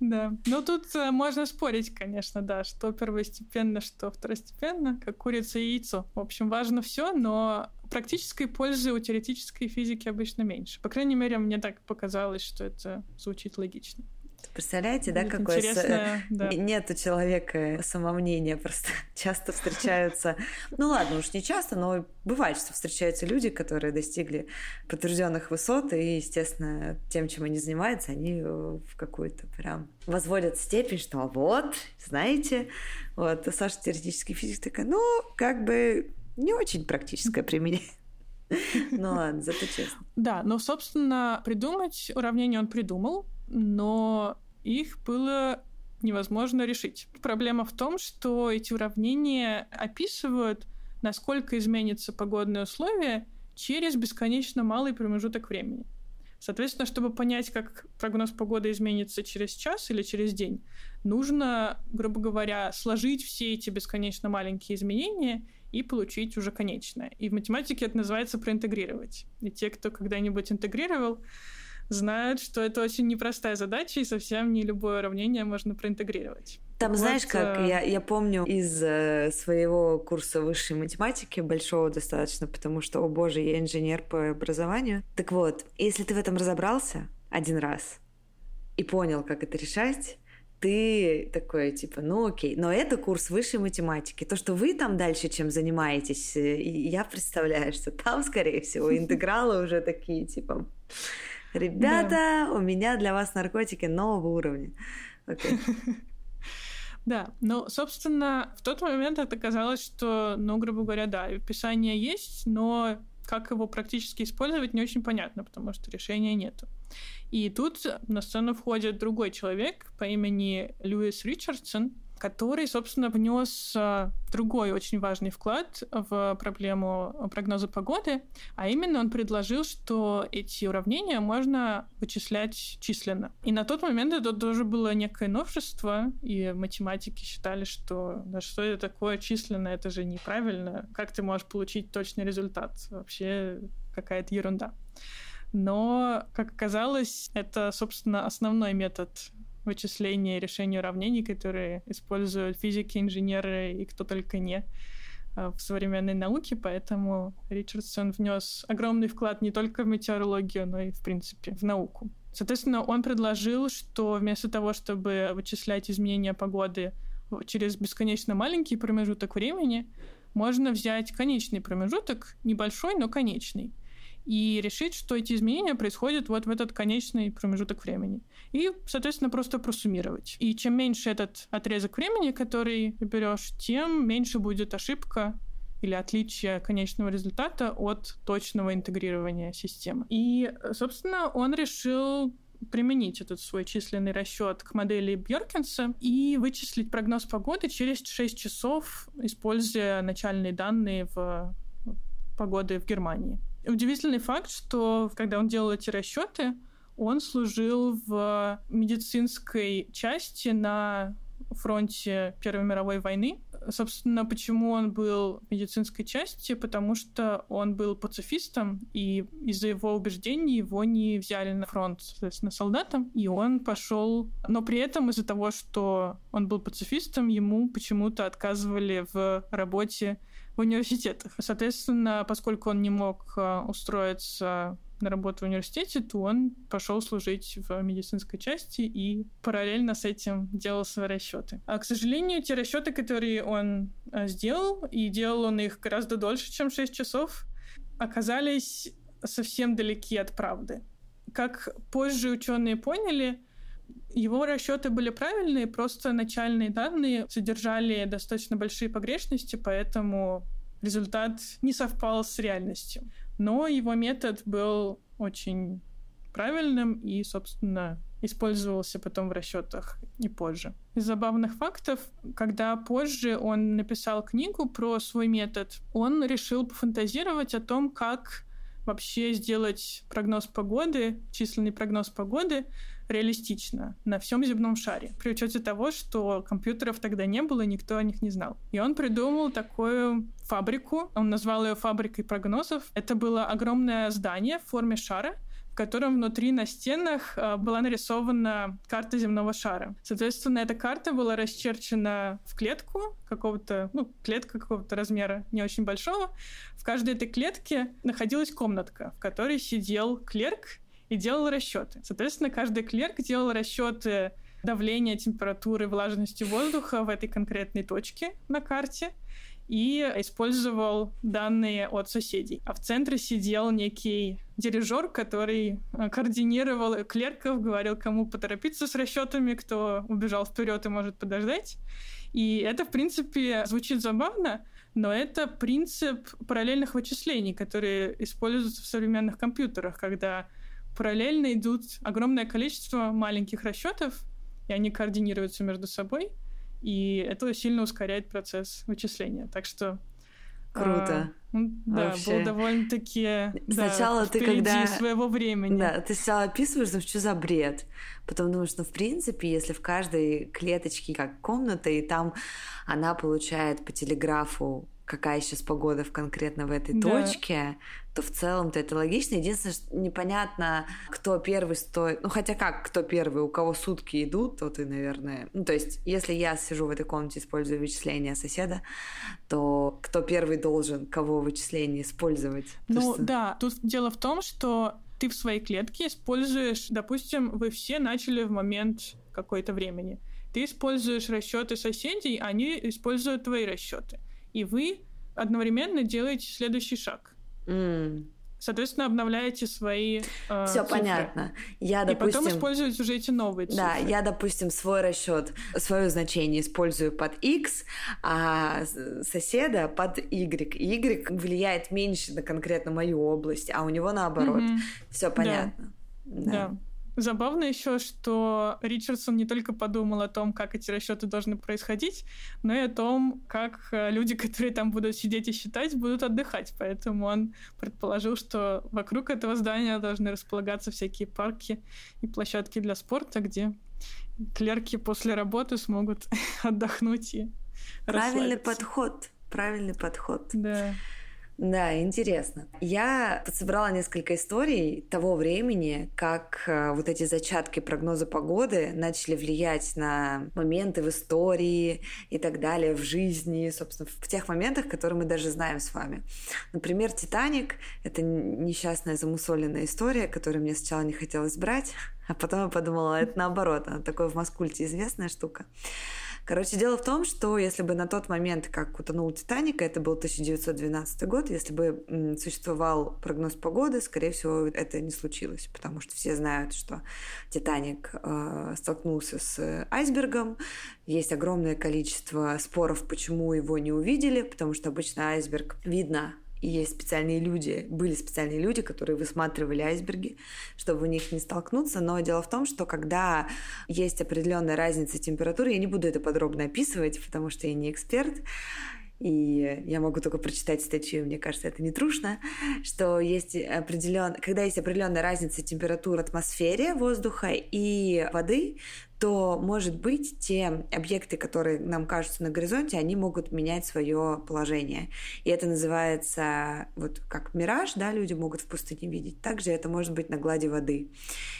Да. Ну, тут э, можно спорить, конечно, да, что первостепенно, что второстепенно, как курица и яйцо. В общем, важно все, но практической пользы у теоретической физики обычно меньше. По крайней мере, мне так показалось, что это звучит логично. Представляете, да, какое с... да. нет у человека самомнения, просто часто встречаются, ну ладно, уж не часто, но бывает, что встречаются люди, которые достигли подтвержденных высот, и, естественно, тем, чем они занимаются, они в какую-то прям возводят степень, что вот, знаете, вот, а Саша теоретический физик такая, ну, как бы не очень практическое применение. Ну ладно, зато честно. Да, но, собственно, придумать уравнение он придумал, но их было невозможно решить. Проблема в том, что эти уравнения описывают, насколько изменятся погодные условия через бесконечно малый промежуток времени. Соответственно, чтобы понять, как прогноз погоды изменится через час или через день, нужно, грубо говоря, сложить все эти бесконечно маленькие изменения и получить уже конечное. И в математике это называется проинтегрировать. И те, кто когда-нибудь интегрировал, знают, что это очень непростая задача, и совсем не любое уравнение можно проинтегрировать. Там, вот, знаешь, как э, я, я помню из э, своего курса высшей математики, большого достаточно, потому что, о боже, я инженер по образованию. Так вот, если ты в этом разобрался один раз и понял, как это решать, ты такой, типа, ну окей, но это курс высшей математики. То, что вы там дальше чем занимаетесь, э, я представляю, что там, скорее всего, интегралы уже такие, типа, Ребята, да. у меня для вас наркотики нового уровня. Okay. Да, но, собственно, в тот момент это казалось, что, ну, грубо говоря, да, описание есть, но как его практически использовать, не очень понятно, потому что решения нету. И тут на сцену входит другой человек по имени Льюис Ричардсон, который, собственно, внес а, другой очень важный вклад в проблему прогноза погоды, а именно он предложил, что эти уравнения можно вычислять численно. И на тот момент это тоже было некое новшество, и математики считали, что да что это такое численно, это же неправильно, как ты можешь получить точный результат? Вообще какая-то ерунда. Но, как оказалось, это, собственно, основной метод вычисления и решения уравнений, которые используют физики, инженеры и кто только не а, в современной науке, поэтому Ричардсон внес огромный вклад не только в метеорологию, но и, в принципе, в науку. Соответственно, он предложил, что вместо того, чтобы вычислять изменения погоды через бесконечно маленький промежуток времени, можно взять конечный промежуток, небольшой, но конечный, и решить, что эти изменения происходят вот в этот конечный промежуток времени. И, соответственно, просто просуммировать. И чем меньше этот отрезок времени, который берешь, тем меньше будет ошибка или отличие конечного результата от точного интегрирования системы. И, собственно, он решил применить этот свой численный расчет к модели Бьоркинса и вычислить прогноз погоды через 6 часов, используя начальные данные в погоды в Германии. Удивительный факт, что когда он делал эти расчеты, он служил в медицинской части на фронте Первой мировой войны. Собственно, почему он был в медицинской части? Потому что он был пацифистом, и из-за его убеждений его не взяли на фронт, соответственно, солдатом, и он пошел... Но при этом из-за того, что он был пацифистом, ему почему-то отказывали в работе в университетах. Соответственно, поскольку он не мог э, устроиться на работу в университете, то он пошел служить в медицинской части и параллельно с этим делал свои расчеты. А, к сожалению, те расчеты, которые он э, сделал, и делал он их гораздо дольше, чем 6 часов, оказались совсем далеки от правды. Как позже ученые поняли, его расчеты были правильные, просто начальные данные содержали достаточно большие погрешности, поэтому результат не совпал с реальностью. Но его метод был очень правильным и, собственно, использовался потом в расчетах и позже. Из забавных фактов, когда позже он написал книгу про свой метод, он решил пофантазировать о том, как вообще сделать прогноз погоды, численный прогноз погоды реалистично на всем земном шаре, при учете того, что компьютеров тогда не было, никто о них не знал. И он придумал такую фабрику, он назвал ее фабрикой прогнозов. Это было огромное здание в форме шара, в котором внутри на стенах э, была нарисована карта земного шара. Соответственно, эта карта была расчерчена в клетку какого-то, ну, клетка какого-то размера не очень большого. В каждой этой клетке находилась комнатка, в которой сидел клерк и делал расчеты. Соответственно, каждый клерк делал расчеты давления, температуры, влажности воздуха в этой конкретной точке на карте и использовал данные от соседей. А в центре сидел некий дирижер, который э, координировал клерков, говорил, кому поторопиться с расчетами, кто убежал вперед и может подождать. И это, в принципе, звучит забавно, но это принцип параллельных вычислений, которые используются в современных компьютерах, когда параллельно идут огромное количество маленьких расчетов, и они координируются между собой, и это сильно ускоряет процесс вычисления. Так что Круто. А, да, Вообще. был довольно-таки Сначала да, ты когда своего времени. Да, ты сначала описываешь, ну, что за бред. Потом думаешь, ну, в принципе, если в каждой клеточке как комната, и там она получает по телеграфу какая сейчас погода в конкретно в этой да. точке, то в целом-то это логично. Единственное, что непонятно, кто первый стоит. Ну, хотя как, кто первый, у кого сутки идут, то ты, наверное... Ну, то есть, если я сижу в этой комнате, использую вычисления соседа, то кто первый должен кого вычисление использовать? Ну, есть... да. Тут дело в том, что ты в своей клетке используешь, допустим, вы все начали в момент какой-то времени. Ты используешь расчеты соседей, они используют твои расчеты и вы одновременно делаете следующий шаг. Mm. Соответственно, обновляете свои э, Все понятно. Я, допустим, и потом используете уже эти новые цифры. Да, я, допустим, свой расчет, свое значение использую под x, а соседа под y. И y влияет меньше на конкретно мою область, а у него наоборот. Mm-hmm. Все понятно. Да. да. Забавно еще, что Ричардсон не только подумал о том, как эти расчеты должны происходить, но и о том, как э, люди, которые там будут сидеть и считать, будут отдыхать. Поэтому он предположил, что вокруг этого здания должны располагаться всякие парки и площадки для спорта, где клерки после работы смогут отдохнуть и Правильный подход. Правильный подход. Да. Да, интересно. Я подсобрала несколько историй того времени, как э, вот эти зачатки прогноза погоды начали влиять на моменты в истории и так далее, в жизни, собственно, в тех моментах, которые мы даже знаем с вами. Например, «Титаник» — это несчастная замусоленная история, которую мне сначала не хотелось брать, а потом я подумала, это наоборот, она такое в Маскульте известная штука. Короче, дело в том, что если бы на тот момент, как утонул Титаник, это был 1912 год, если бы существовал прогноз погоды, скорее всего, это не случилось, потому что все знают, что Титаник э, столкнулся с айсбергом, есть огромное количество споров, почему его не увидели, потому что обычно айсберг видно есть специальные люди, были специальные люди, которые высматривали айсберги, чтобы в них не столкнуться. Но дело в том, что когда есть определенная разница температуры, я не буду это подробно описывать, потому что я не эксперт, и я могу только прочитать статью, мне кажется, это не трушно, что есть определен... когда есть определенная разница температуры атмосфере воздуха и воды, то, может быть, те объекты, которые нам кажутся на горизонте, они могут менять свое положение. И это называется вот как мираж, да, люди могут в пустыне видеть. Также это может быть на глади воды.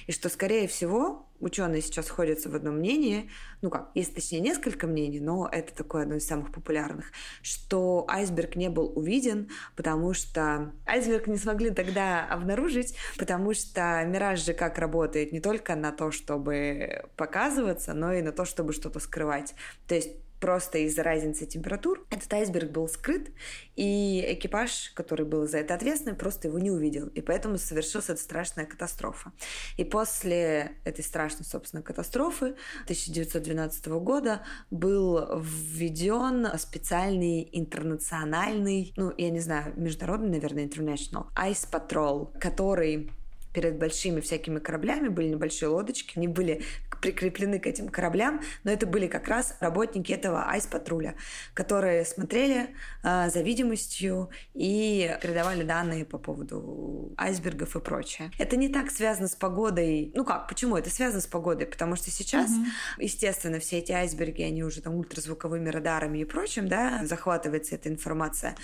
И что, скорее всего, ученые сейчас сходятся в одном мнении, ну как, есть точнее несколько мнений, но это такое одно из самых популярных, что айсберг не был увиден, потому что айсберг не смогли тогда обнаружить, потому что мираж же как работает не только на то, чтобы показываться, но и на то, чтобы что-то скрывать. То есть просто из-за разницы температур этот айсберг был скрыт, и экипаж, который был за это ответственный, просто его не увидел. И поэтому совершилась эта страшная катастрофа. И после этой страшной, собственно, катастрофы 1912 года был введен специальный интернациональный, ну, я не знаю, международный, наверное, international, Ice Patrol, который перед большими всякими кораблями были небольшие лодочки, они были прикреплены к этим кораблям, но это были как раз работники этого айс-патруля, которые смотрели э, за видимостью и передавали данные по поводу айсбергов и прочее. Это не так связано с погодой. Ну как, почему? Это связано с погодой, потому что сейчас, mm-hmm. естественно, все эти айсберги, они уже там ультразвуковыми радарами и прочим, да, захватывается эта информация.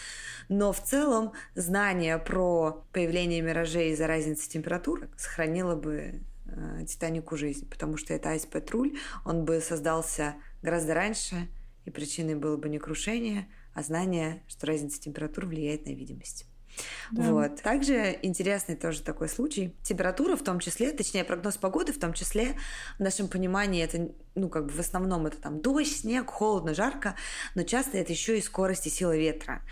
Но в целом знание про появление миражей из-за разницы температур сохранило бы э, Титанику жизнь, потому что это айс-патруль, он бы создался гораздо раньше, и причиной было бы не крушение, а знание, что разница температур влияет на видимость. Да. Вот. Также интересный тоже такой случай. Температура в том числе, точнее прогноз погоды в том числе, в нашем понимании это, ну как бы в основном это там дождь, снег, холодно, жарко, но часто это еще и скорость и сила ветра.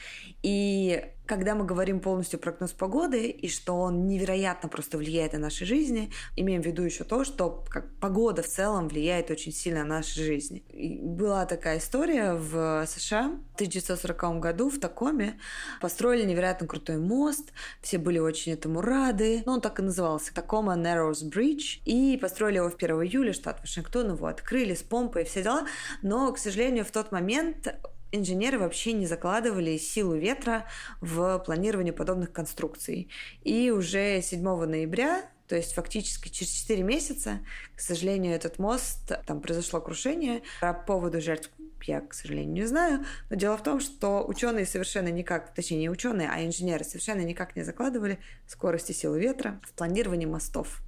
И когда мы говорим полностью прогноз погоды и что он невероятно просто влияет на наши жизни, имеем в виду еще то, что как погода в целом влияет очень сильно на наши жизни. И была такая история в США в 1940 году в Такоме построили невероятно крутой мост, все были очень этому рады. Ну, он так и назывался Такома Narrows Bridge. И построили его в 1 июля, штат Вашингтон, его открыли с помпой и все дела. Но, к сожалению, в тот момент инженеры вообще не закладывали силу ветра в планирование подобных конструкций. И уже 7 ноября то есть фактически через 4 месяца, к сожалению, этот мост, там произошло крушение. По поводу жертв я, к сожалению, не знаю. Но дело в том, что ученые совершенно никак, точнее не ученые, а инженеры совершенно никак не закладывали скорости силы ветра в планировании мостов.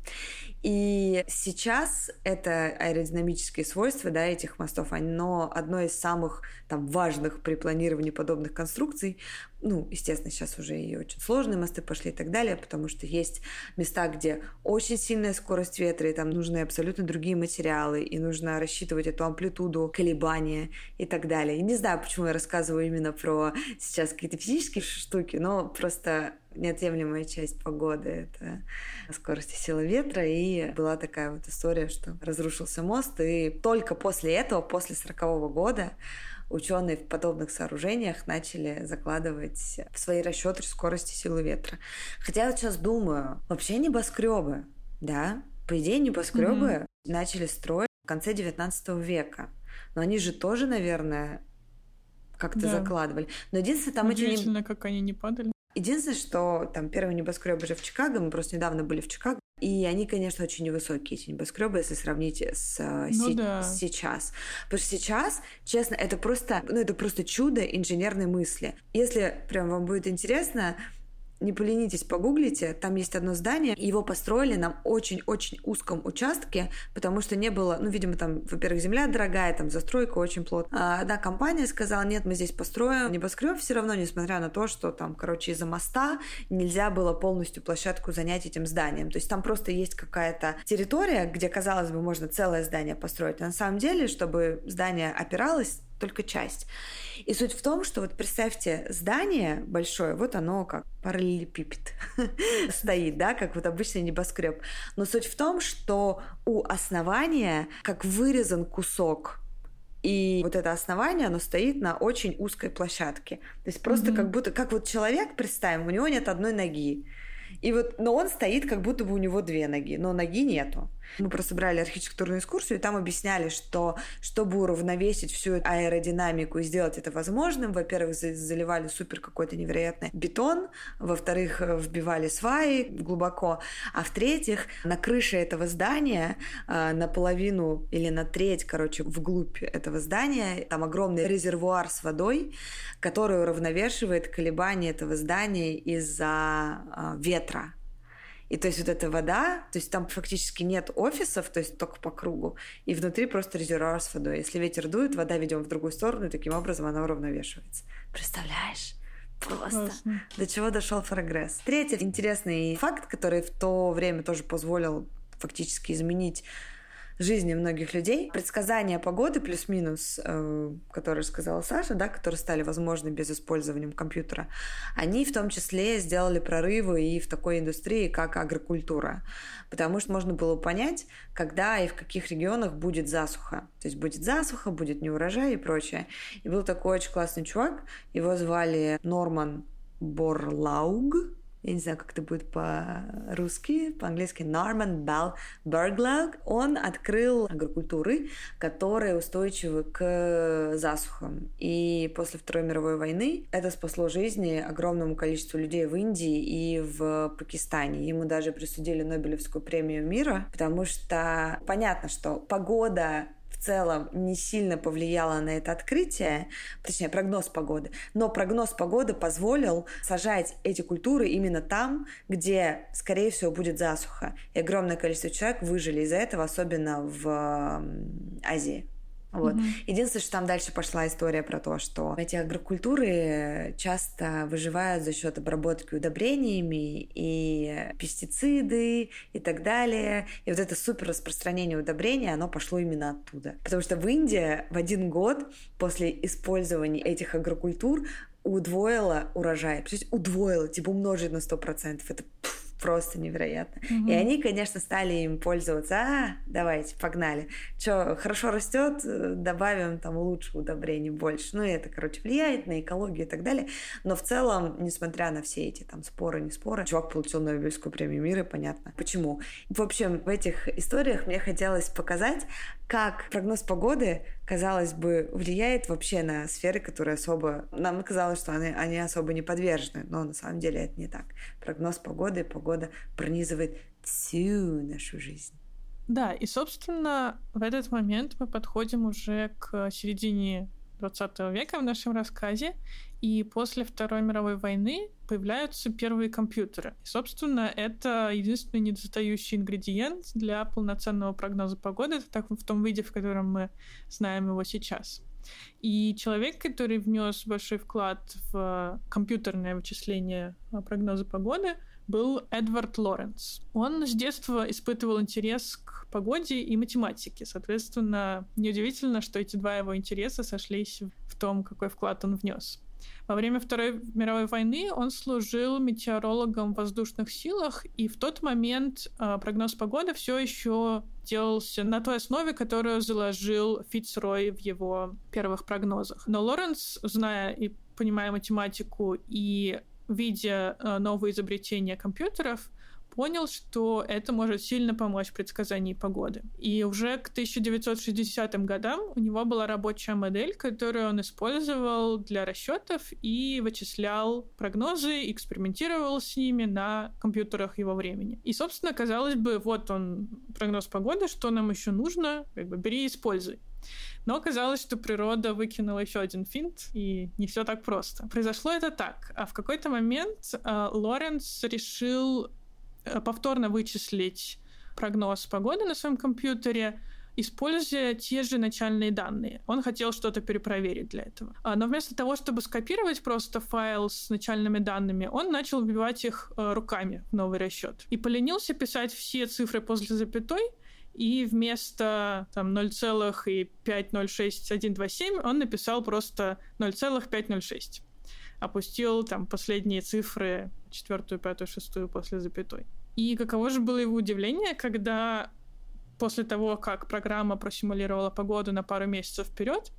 И сейчас это аэродинамические свойства да, этих мостов, оно одно из самых там, важных при планировании подобных конструкций. Ну, естественно, сейчас уже и очень сложные мосты пошли и так далее, потому что есть места, где очень сильная скорость ветра, и там нужны абсолютно другие материалы, и нужно рассчитывать эту амплитуду колебания и так далее. И не знаю, почему я рассказываю именно про сейчас какие-то физические штуки, но просто неотъемлемая часть погоды — это скорость и сила ветра. И была такая вот история, что разрушился мост, и только после этого, после сорокового года, ученые в подобных сооружениях начали закладывать в свои расчеты скорости силы ветра. Хотя я вот сейчас думаю, вообще небоскребы, да, по идее небоскребы mm-hmm. начали строить в конце 19 века. Но они же тоже, наверное, как-то да. закладывали. Но единственное, там эти... Не... как они не падали. Единственное, что там первый небоскреб уже в Чикаго, мы просто недавно были в Чикаго, и они, конечно, очень невысокие, эти небоскребы, если сравнить с, э, ну, си- да. сейчас. Потому что сейчас, честно, это просто, ну, это просто чудо инженерной мысли. Если прям вам будет интересно, не поленитесь, погуглите, там есть одно здание, его построили на очень-очень узком участке, потому что не было, ну, видимо, там, во-первых, земля дорогая, там застройка очень плотная. А одна компания сказала, нет, мы здесь построим небоскреб все равно, несмотря на то, что там, короче, из-за моста нельзя было полностью площадку занять этим зданием. То есть там просто есть какая-то территория, где, казалось бы, можно целое здание построить. А на самом деле, чтобы здание опиралось, только часть. И суть в том, что вот представьте здание большое, вот оно как параллелепипед стоит, да, как вот обычный небоскреб. Но суть в том, что у основания как вырезан кусок и вот это основание, оно стоит на очень узкой площадке. То есть просто mm-hmm. как будто, как вот человек, представим, у него нет одной ноги. И вот, но он стоит, как будто бы у него две ноги, но ноги нету. Мы просто брали архитектурную экскурсию, и там объясняли, что чтобы уравновесить всю аэродинамику и сделать это возможным, во-первых, заливали супер какой-то невероятный бетон, во-вторых, вбивали сваи глубоко, а в-третьих, на крыше этого здания э, наполовину или на треть, короче, вглубь этого здания, там огромный резервуар с водой, который уравновешивает колебания этого здания из-за э, ветра. И то есть вот эта вода, то есть там фактически нет офисов, то есть только по кругу, и внутри просто резервуар с водой. Если ветер дует, вода ведем в другую сторону, и таким образом она уравновешивается. Представляешь? Просто Классно. до чего дошел прогресс. Третий интересный факт, который в то время тоже позволил фактически изменить жизни многих людей. Предсказания погоды плюс-минус, э, которые сказала Саша, да, которые стали возможны без использования компьютера, они в том числе сделали прорывы и в такой индустрии, как агрокультура. Потому что можно было понять, когда и в каких регионах будет засуха. То есть будет засуха, будет неурожай и прочее. И был такой очень классный чувак, его звали Норман Борлауг, я не знаю, как это будет по-русски, по-английски, Норман Белл Берглаг, он открыл агрокультуры, которые устойчивы к засухам. И после Второй мировой войны это спасло жизни огромному количеству людей в Индии и в Пакистане. Ему даже присудили Нобелевскую премию мира, потому что понятно, что погода в целом не сильно повлияло на это открытие, точнее, прогноз погоды, но прогноз погоды позволил сажать эти культуры именно там, где, скорее всего, будет засуха. И огромное количество человек выжили из-за этого, особенно в Азии. Вот. Mm-hmm. Единственное, что там дальше пошла история про то, что эти агрокультуры часто выживают за счет обработки удобрениями и пестициды и так далее. И вот это супер распространение удобрений, оно пошло именно оттуда. Потому что в Индии в один год после использования этих агрокультур удвоила урожай. То есть удвоила, типа умножить на 100%. Это пфф, просто невероятно. Mm-hmm. И они, конечно, стали им пользоваться. А, давайте, погнали. Что, хорошо растет, добавим там лучше удобрений больше. Ну, и это, короче, влияет на экологию и так далее. Но в целом, несмотря на все эти там споры, не споры, чувак получил Нобелевскую премию мира, понятно. Почему? В общем, в этих историях мне хотелось показать, как прогноз погоды, казалось бы, влияет вообще на сферы, которые особо... Нам казалось, что они, они особо не подвержены, но на самом деле это не так. Прогноз погоды, погода пронизывает всю нашу жизнь. Да, и, собственно, в этот момент мы подходим уже к середине 20 века в нашем рассказе, и после Второй мировой войны появляются первые компьютеры. И, собственно, это единственный недостающий ингредиент для полноценного прогноза погоды, так в том виде, в котором мы знаем его сейчас. И человек, который внес большой вклад в компьютерное вычисление прогноза погоды, был Эдвард Лоренс. Он с детства испытывал интерес к погоде и математике. Соответственно, неудивительно, что эти два его интереса сошлись в том, какой вклад он внес. Во время Второй мировой войны он служил метеорологом в воздушных силах, и в тот момент э, прогноз погоды все еще делался на той основе, которую заложил Фицрой в его первых прогнозах. Но Лоренс, зная и понимая математику и видя э, новые изобретения компьютеров, понял, что это может сильно помочь в предсказании погоды. И уже к 1960 годам у него была рабочая модель, которую он использовал для расчетов и вычислял прогнозы, экспериментировал с ними на компьютерах его времени. И, собственно, казалось бы, вот он, прогноз погоды, что нам еще нужно, как бы бери и используй. Но оказалось, что природа выкинула еще один финт, и не все так просто. Произошло это так. А в какой-то момент э, Лоренс решил повторно вычислить прогноз погоды на своем компьютере, используя те же начальные данные. Он хотел что-то перепроверить для этого. А, но вместо того, чтобы скопировать просто файл с начальными данными, он начал вбивать их э, руками в новый расчет. И поленился писать все цифры после запятой, и вместо там 0,506127 он написал просто 0,506 опустил там последние цифры, четвертую, пятую, шестую после запятой. И каково же было его удивление, когда после того, как программа просимулировала погоду на пару месяцев вперед,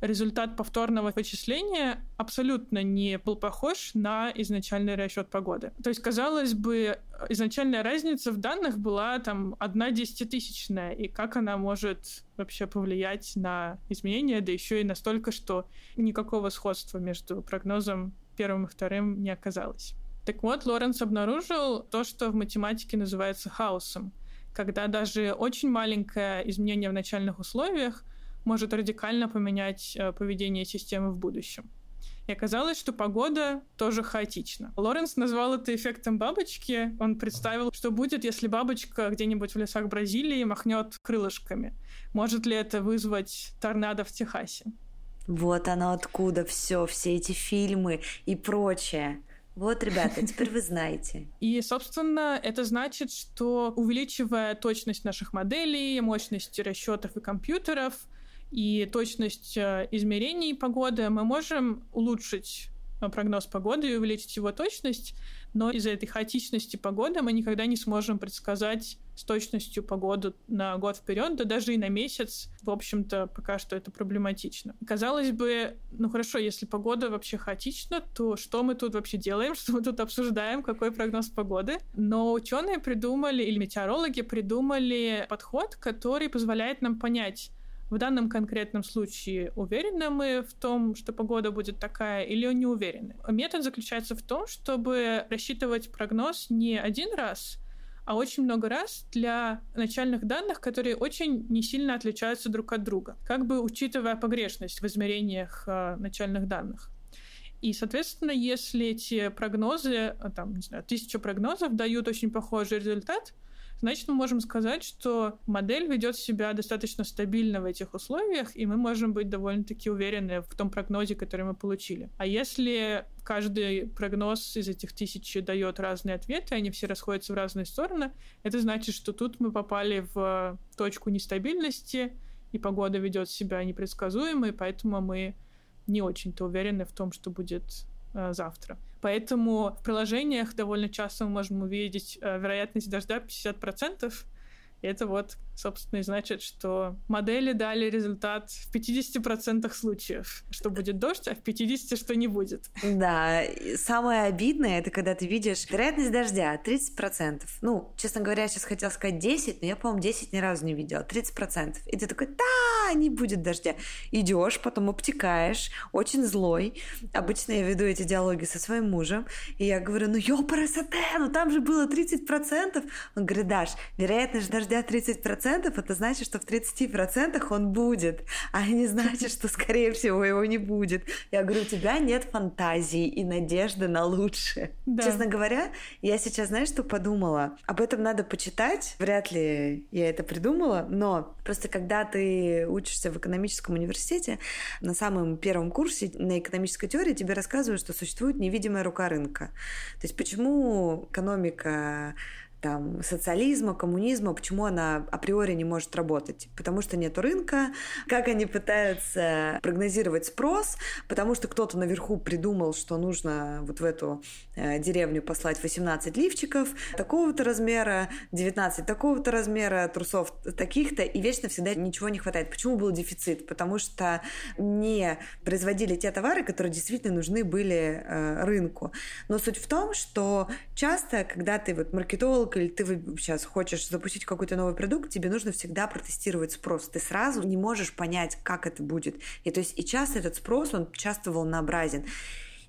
результат повторного вычисления абсолютно не был похож на изначальный расчет погоды. То есть, казалось бы, изначальная разница в данных была там одна десятитысячная, и как она может вообще повлиять на изменения, да еще и настолько, что никакого сходства между прогнозом первым и вторым не оказалось. Так вот, Лоренс обнаружил то, что в математике называется хаосом, когда даже очень маленькое изменение в начальных условиях — может радикально поменять э, поведение системы в будущем. И оказалось, что погода тоже хаотична. Лоренс назвал это эффектом бабочки. Он представил, что будет, если бабочка где-нибудь в лесах Бразилии махнет крылышками. Может ли это вызвать торнадо в Техасе? Вот оно откуда все, все эти фильмы и прочее. Вот, ребята, теперь вы знаете. И, собственно, это значит, что увеличивая точность наших моделей, мощность расчетов и компьютеров, и точность э, измерений погоды, мы можем улучшить э, прогноз погоды и увеличить его точность, но из-за этой хаотичности погоды мы никогда не сможем предсказать с точностью погоду на год вперед, да даже и на месяц. В общем-то, пока что это проблематично. Казалось бы, ну хорошо, если погода вообще хаотична, то что мы тут вообще делаем, что мы тут обсуждаем, какой прогноз погоды? Но ученые придумали, или метеорологи придумали подход, который позволяет нам понять, в данном конкретном случае уверены мы в том, что погода будет такая, или не уверены? Метод заключается в том, чтобы рассчитывать прогноз не один раз, а очень много раз для начальных данных, которые очень не сильно отличаются друг от друга, как бы учитывая погрешность в измерениях э, начальных данных. И, соответственно, если эти прогнозы, там, не знаю, тысячу прогнозов дают очень похожий результат, значит, мы можем сказать, что модель ведет себя достаточно стабильно в этих условиях, и мы можем быть довольно-таки уверены в том прогнозе, который мы получили. А если каждый прогноз из этих тысячи дает разные ответы, они все расходятся в разные стороны, это значит, что тут мы попали в точку нестабильности, и погода ведет себя непредсказуемо, и поэтому мы не очень-то уверены в том, что будет завтра. Поэтому в приложениях довольно часто мы можем увидеть э, вероятность дождя 50%, и это вот, собственно, и значит, что модели дали результат в 50% случаев, что будет дождь, а в 50% что не будет. Да, самое обидное, это когда ты видишь вероятность дождя 30%. Ну, честно говоря, я сейчас хотела сказать 10, но я, по-моему, 10 ни разу не видела. 30%. И ты такой, да, не будет дождя. Идешь, потом обтекаешь, очень злой. Обычно я веду эти диалоги со своим мужем, и я говорю, ну ёпарасоте, ну там же было 30%. Он говорит, Даш, вероятность дождя дождя 30%, это значит, что в 30% он будет, а не значит, что, скорее всего, его не будет. Я говорю, у тебя нет фантазии и надежды на лучшее. Да. Честно говоря, я сейчас, знаешь, что подумала? Об этом надо почитать. Вряд ли я это придумала, но просто когда ты учишься в экономическом университете, на самом первом курсе на экономической теории тебе рассказывают, что существует невидимая рука рынка. То есть почему экономика там, социализма, коммунизма, почему она априори не может работать? Потому что нет рынка, как они пытаются прогнозировать спрос, потому что кто-то наверху придумал, что нужно вот в эту э, деревню послать 18 лифчиков такого-то размера, 19 такого-то размера, трусов таких-то, и вечно всегда ничего не хватает. Почему был дефицит? Потому что не производили те товары, которые действительно нужны были э, рынку. Но суть в том, что часто, когда ты вот маркетолог, маркетолог, или ты сейчас хочешь запустить какой-то новый продукт, тебе нужно всегда протестировать спрос. Ты сразу не можешь понять, как это будет. И то есть и часто этот спрос, он часто волнообразен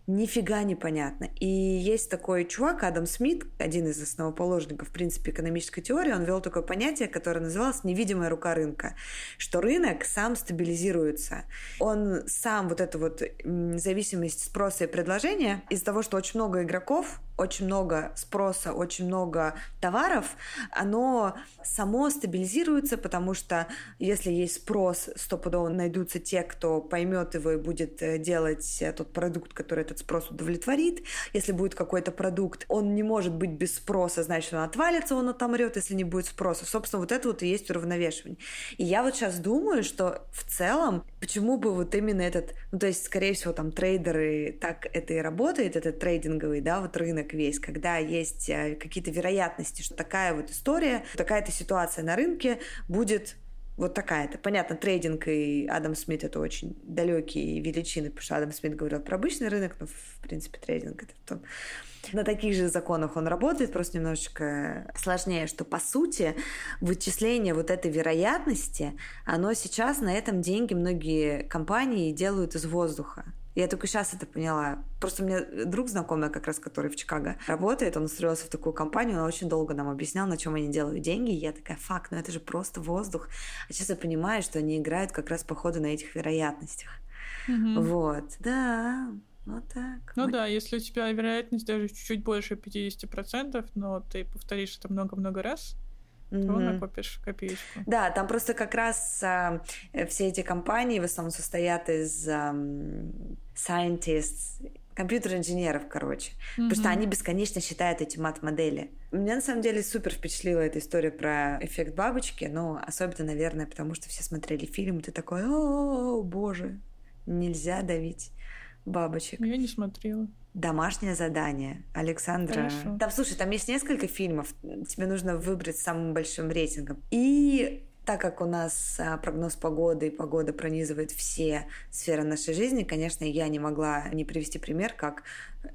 нифига не понятно. И есть такой чувак, Адам Смит, один из основоположников, в принципе, экономической теории, он ввел такое понятие, которое называлось невидимая рука рынка, что рынок сам стабилизируется. Он сам вот эту вот зависимость спроса и предложения из-за того, что очень много игроков, очень много спроса, очень много товаров, оно само стабилизируется, потому что если есть спрос, стопудово найдутся те, кто поймет его и будет э, делать э, тот продукт, который этот спрос удовлетворит. Если будет какой-то продукт, он не может быть без спроса, значит, он отвалится, он отомрет, если не будет спроса. Собственно, вот это вот и есть уравновешивание. И я вот сейчас думаю, что в целом, почему бы вот именно этот, ну, то есть, скорее всего, там трейдеры, так это и работает, этот трейдинговый, да, вот рынок рынок весь, когда есть э, какие-то вероятности, что такая вот история, такая-то ситуация на рынке будет вот такая-то. Понятно, трейдинг и Адам Смит это очень далекие величины, потому что Адам Смит говорил про обычный рынок, но в принципе трейдинг это том. На таких же законах он работает, просто немножечко сложнее, что по сути вычисление вот этой вероятности, оно сейчас на этом деньги многие компании делают из воздуха. Я только сейчас это поняла. Просто у меня друг знакомый, как раз который в Чикаго работает, он устроился в такую компанию, он очень долго нам объяснял, на чем они делают деньги. И я такая, факт, ну это же просто воздух. А сейчас я понимаю, что они играют как раз по ходу на этих вероятностях. Mm-hmm. Вот, да, вот так. Ну Мы... да, если у тебя вероятность даже чуть-чуть больше 50%, но ты повторишь это много-много раз, mm-hmm. то накопишь копеечку. Да, там просто как раз а, все эти компании в основном состоят из а, scientists, компьютер-инженеров, короче. Mm-hmm. Потому что они бесконечно считают эти мат-модели. Меня на самом деле супер впечатлила эта история про эффект бабочки, но особенно, наверное, потому что все смотрели фильм, и ты такой, о, боже, нельзя давить бабочек. Я не смотрела. Домашнее задание Александра. Хорошо. Там, слушай, там есть несколько фильмов. Тебе нужно выбрать с самым большим рейтингом. И так как у нас а, прогноз погоды и погода пронизывает все сферы нашей жизни, конечно, я не могла не привести пример, как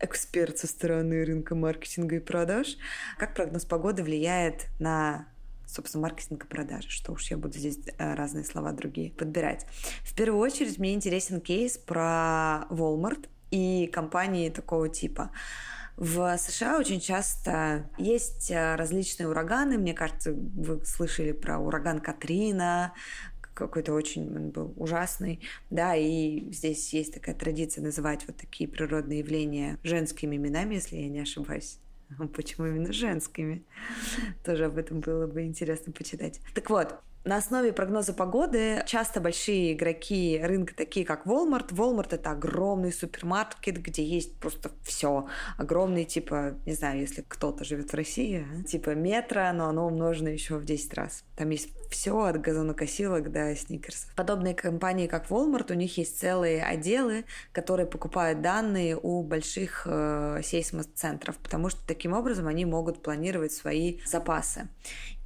эксперт со стороны рынка маркетинга и продаж, как прогноз погоды влияет на собственно, маркетинг и продажи, что уж я буду здесь а, разные слова другие подбирать. В первую очередь мне интересен кейс про Walmart и компании такого типа. В США очень часто есть э, различные ураганы. Мне кажется, вы слышали про ураган Катрина, какой-то очень он был ужасный, да, и здесь есть такая традиция называть вот такие природные явления женскими именами, если я не ошибаюсь. Почему именно женскими? Тоже об этом было бы интересно почитать. Так вот, на основе прогноза погоды часто большие игроки рынка, такие как Walmart. Walmart это огромный супермаркет, где есть просто все. Огромный, типа, не знаю, если кто-то живет в России, типа метро, но оно умножено еще в 10 раз. Там есть все от газонокосилок до сникерсов. Подобные компании, как Walmart, у них есть целые отделы, которые покупают данные у больших э, сейсмоцентров, потому что таким образом они могут планировать свои запасы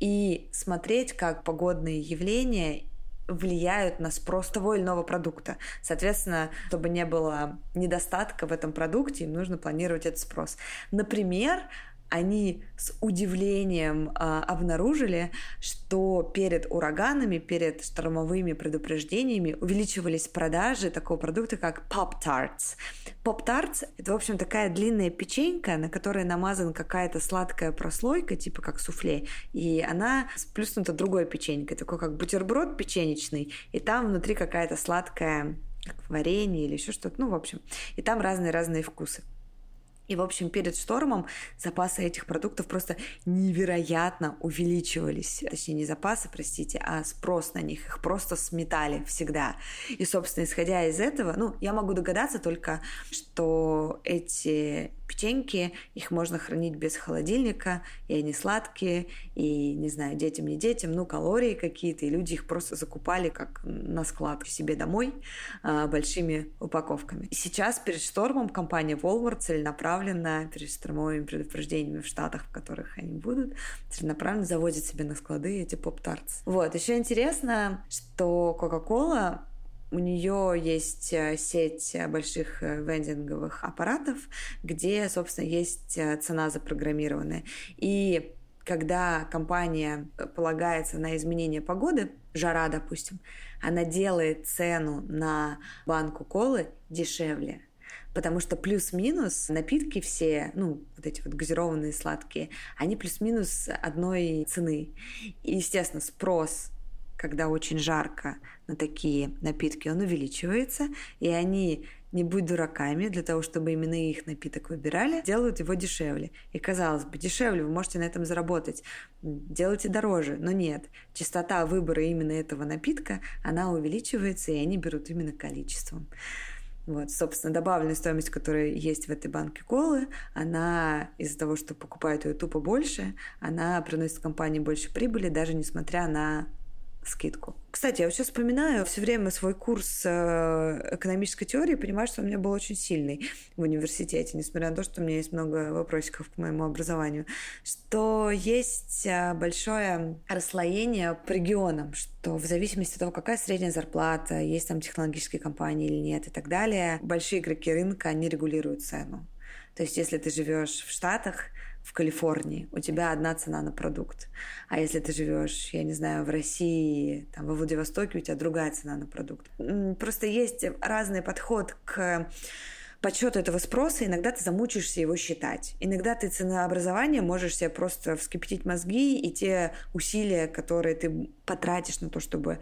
и смотреть, как погодные явления влияют на спрос того или иного продукта. Соответственно, чтобы не было недостатка в этом продукте, им нужно планировать этот спрос. Например, они с удивлением э, обнаружили, что перед ураганами, перед штормовыми предупреждениями увеличивались продажи такого продукта, как Pop-Tarts. Pop-Tarts — это, в общем, такая длинная печенька, на которой намазана какая-то сладкая прослойка, типа как суфле, и она сплюснута другой печенькой, такой как бутерброд печенечный, и там внутри какая-то сладкая как варенье или еще что-то, ну, в общем, и там разные-разные вкусы. И, в общем, перед штормом запасы этих продуктов просто невероятно увеличивались. Точнее, не запасы, простите, а спрос на них. Их просто сметали всегда. И, собственно, исходя из этого, ну, я могу догадаться только, что эти печеньки, их можно хранить без холодильника, и они сладкие, и, не знаю, детям, не детям, ну, калории какие-то, и люди их просто закупали как на склад себе домой а, большими упаковками. И сейчас перед штормом компания Walmart целенаправленно, перед штормовыми предупреждениями в Штатах, в которых они будут, целенаправленно заводит себе на склады эти поп-тартс. Вот, еще интересно, что Coca-Cola у нее есть э, сеть э, больших э, вендинговых аппаратов, где, собственно, есть цена запрограммированная. И когда компания полагается на изменение погоды, жара, допустим, она делает цену на банку колы дешевле. Потому что плюс-минус напитки все, ну, вот эти вот газированные сладкие, они плюс-минус одной цены. И, естественно, спрос когда очень жарко на такие напитки, он увеличивается, и они не будь дураками, для того, чтобы именно их напиток выбирали, делают его дешевле. И казалось бы, дешевле, вы можете на этом заработать, делайте дороже, но нет. Частота выбора именно этого напитка, она увеличивается, и они берут именно количеством. Вот, собственно, добавленная стоимость, которая есть в этой банке колы, она из-за того, что покупают ее тупо больше, она приносит компании больше прибыли, даже несмотря на скидку. Кстати, я сейчас вспоминаю все время свой курс э, экономической теории, понимаю, что у меня был очень сильный в университете, несмотря на то, что у меня есть много вопросиков к моему образованию, что есть э, большое расслоение по регионам, что в зависимости от того, какая средняя зарплата, есть там технологические компании или нет и так далее, большие игроки рынка, они регулируют цену. То есть, если ты живешь в Штатах, в Калифорнии, у тебя одна цена на продукт. А если ты живешь, я не знаю, в России, там, во Владивостоке, у тебя другая цена на продукт. Просто есть разный подход к подсчету этого спроса, иногда ты замучаешься его считать. Иногда ты ценообразование можешь себе просто вскипятить мозги, и те усилия, которые ты потратишь на то, чтобы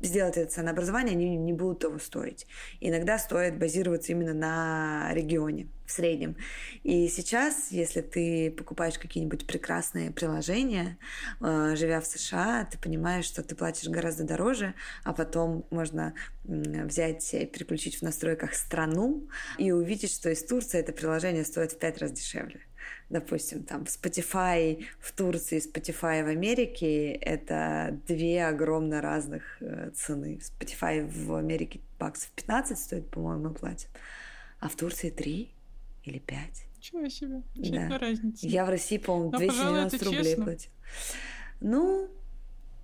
сделать это ценообразование, они не будут того стоить. Иногда стоит базироваться именно на регионе в среднем. И сейчас, если ты покупаешь какие-нибудь прекрасные приложения, э, живя в США, ты понимаешь, что ты платишь гораздо дороже, а потом можно взять переключить в настройках страну и увидеть, что из Турции это приложение стоит в пять раз дешевле допустим, там Spotify в Турции, Spotify в Америке, это две огромно разных э, цены. Spotify в Америке баксов 15 стоит, по-моему, платят, а в Турции 3 или 5. Ничего себе, да. разница. Я в России, по-моему, 290 рублей честно. платил. Ну,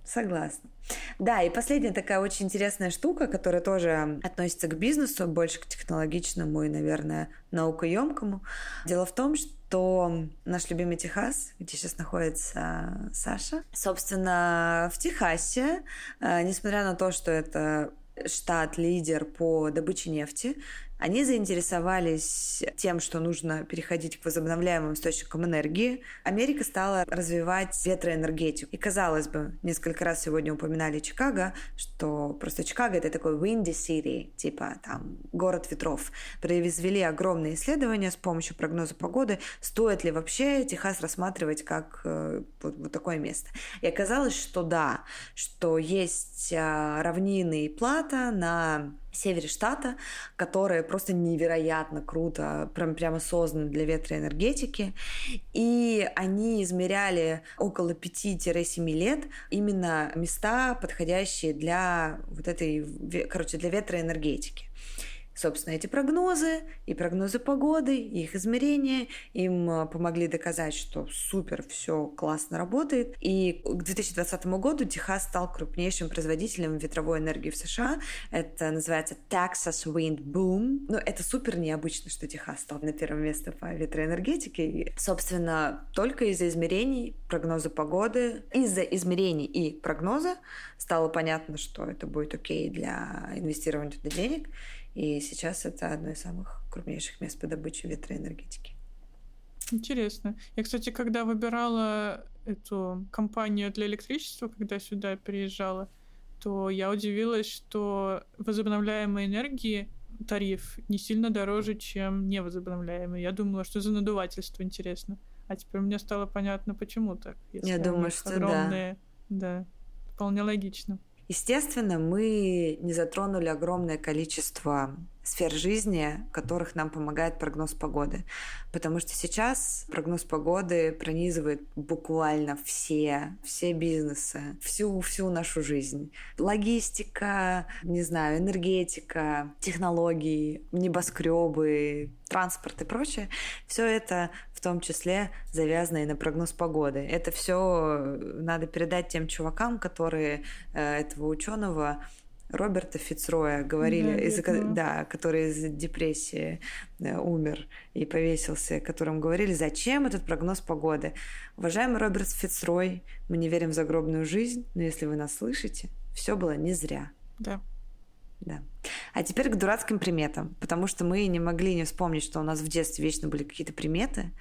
Согласна. Да, и последняя такая очень интересная штука, которая тоже относится к бизнесу, больше к технологичному и, наверное, наукоемкому. Дело в том, что наш любимый Техас, где сейчас находится Саша, собственно, в Техасе, э, несмотря на то, что это штат-лидер по добыче нефти. Они заинтересовались тем, что нужно переходить к возобновляемым источникам энергии. Америка стала развивать ветроэнергетику. И, казалось бы, несколько раз сегодня упоминали Чикаго, что просто Чикаго — это такой windy city, типа там город ветров. Произвели огромные исследования с помощью прогноза погоды, стоит ли вообще Техас рассматривать как э, вот, вот такое место. И оказалось, что да, что есть э, равнины и плата на севере штата, которые просто невероятно круто, прям, прямо созданы для ветроэнергетики. И они измеряли около 5-7 лет именно места, подходящие для вот этой, короче, для ветроэнергетики. Собственно, эти прогнозы и прогнозы погоды, и их измерения им а, помогли доказать, что супер, все классно работает. И к 2020 году Техас стал крупнейшим производителем ветровой энергии в США. Это называется Texas Wind Boom. Ну, это супер необычно, что Техас стал на первое место по ветроэнергетике. И, собственно, только из-за измерений, прогноза погоды, из-за измерений и прогноза стало понятно, что это будет окей для инвестирования туда денег. И сейчас это одно из самых крупнейших мест по добыче ветроэнергетики. Интересно. Я, кстати, когда выбирала эту компанию для электричества, когда сюда приезжала, то я удивилась, что возобновляемой энергии тариф не сильно дороже, чем невозобновляемый. Я думала, что за надувательство интересно. А теперь мне стало понятно, почему так. Я думаю, что огромные... да. Да, вполне логично. Естественно, мы не затронули огромное количество сфер жизни, которых нам помогает прогноз погоды. Потому что сейчас прогноз погоды пронизывает буквально все, все бизнесы, всю, всю нашу жизнь. Логистика, не знаю, энергетика, технологии, небоскребы, транспорт и прочее. Все это в том числе завязано и на прогноз погоды. Это все надо передать тем чувакам, которые э, этого ученого Роберта Фицроя говорили, да, из да, который из депрессии да, умер и повесился, которым говорили, зачем этот прогноз погоды. Уважаемый Роберт Фицрой, мы не верим в загробную жизнь, но если вы нас слышите, все было не зря. Да. Да. А теперь к дурацким приметам, потому что мы не могли не вспомнить, что у нас в детстве вечно были какие-то приметы.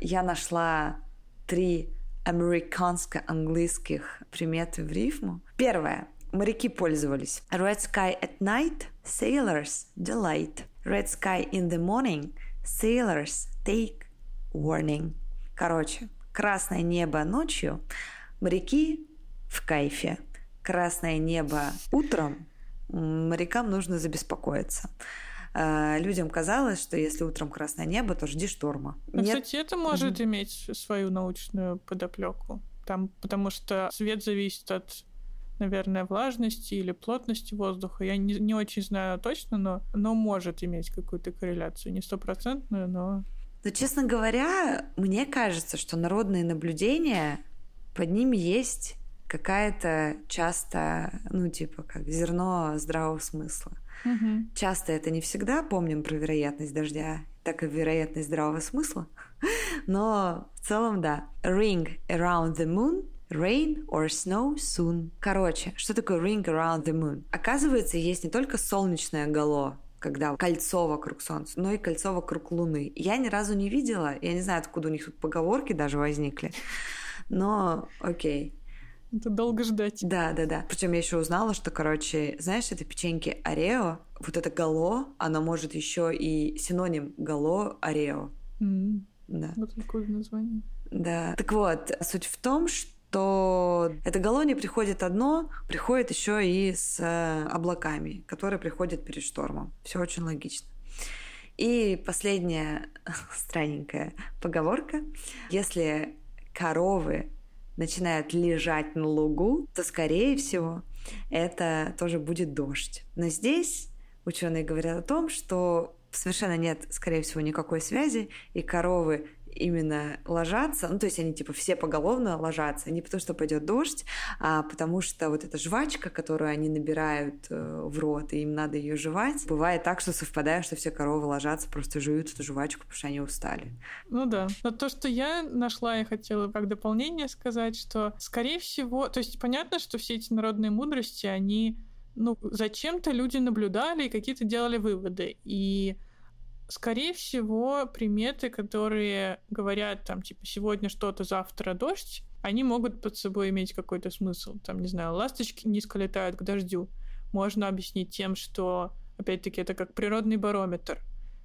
Я нашла три американско-английских приметы в рифму. Первое моряки пользовались. Red sky at night, sailors delight. Red sky in the morning, sailors take warning. Короче, красное небо ночью, моряки в кайфе. Красное небо утром, морякам нужно забеспокоиться а, людям казалось, что если утром красное небо, то жди шторма. Ну, Нет... Кстати, это может mm-hmm. иметь свою научную подоплеку. Там, потому что свет зависит от наверное, влажности или плотности воздуха. Я не, не очень знаю точно, но, но может иметь какую-то корреляцию. Не стопроцентную, но... Но, честно говоря, мне кажется, что народные наблюдения, под ними есть какая-то часто, ну, типа, как зерно здравого смысла. Угу. Часто это не всегда помним про вероятность дождя, так и вероятность здравого смысла. Но в целом, да. Ring around the moon Rain or snow soon. Короче, что такое ring around the moon? Оказывается, есть не только солнечное гало, когда кольцо вокруг Солнца, но и кольцо вокруг Луны. Я ни разу не видела, я не знаю, откуда у них тут поговорки даже возникли, но окей. Это долго ждать. Да, да, да. Причем я еще узнала, что, короче, знаешь, это печеньки Орео, вот это гало, оно может еще и синоним гало Орео. Mm. Да. Вот такое название. Да. Так вот, суть в том, что что это галония приходит одно, приходит еще и с э, облаками, которые приходят перед штормом. Все очень логично. И последняя странненькая поговорка. Если коровы начинают лежать на лугу, то, скорее всего, это тоже будет дождь. Но здесь ученые говорят о том, что совершенно нет, скорее всего, никакой связи, и коровы именно ложатся, ну, то есть они типа все поголовно ложатся, не потому что пойдет дождь, а потому что вот эта жвачка, которую они набирают э, в рот, и им надо ее жевать, бывает так, что совпадает, что все коровы ложатся, просто жуют эту жвачку, потому что они устали. Ну да. Но то, что я нашла, я хотела как дополнение сказать, что, скорее всего, то есть понятно, что все эти народные мудрости, они ну, зачем-то люди наблюдали и какие-то делали выводы. И скорее всего, приметы, которые говорят, там, типа, сегодня что-то, завтра дождь, они могут под собой иметь какой-то смысл. Там, не знаю, ласточки низко летают к дождю. Можно объяснить тем, что, опять-таки, это как природный барометр,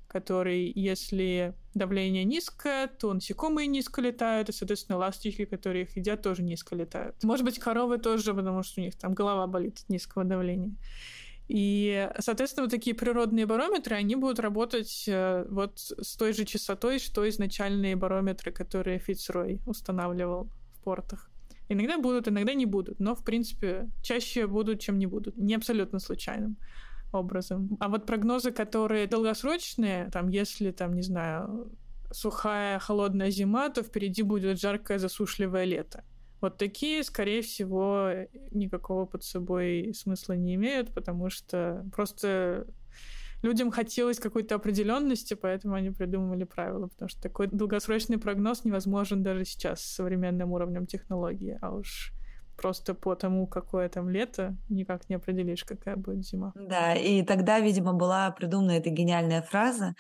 который, если давление низкое, то насекомые низко летают, и, соответственно, ласточки, которые их едят, тоже низко летают. Может быть, коровы тоже, потому что у них там голова болит от низкого давления. И, соответственно, вот такие природные барометры, они будут работать э, вот с той же частотой, что изначальные барометры, которые Фицрой устанавливал в портах. Иногда будут, иногда не будут, но, в принципе, чаще будут, чем не будут. Не абсолютно случайным образом. А вот прогнозы, которые долгосрочные, там, если, там, не знаю, сухая, холодная зима, то впереди будет жаркое, засушливое лето. Вот такие, скорее всего, никакого под собой смысла не имеют, потому что просто людям хотелось какой-то определенности, поэтому они придумывали правила, потому что такой долгосрочный прогноз невозможен даже сейчас с современным уровнем технологии, а уж просто по тому, какое там лето, никак не определишь, какая будет зима. Да, и тогда, видимо, была придумана эта гениальная фраза,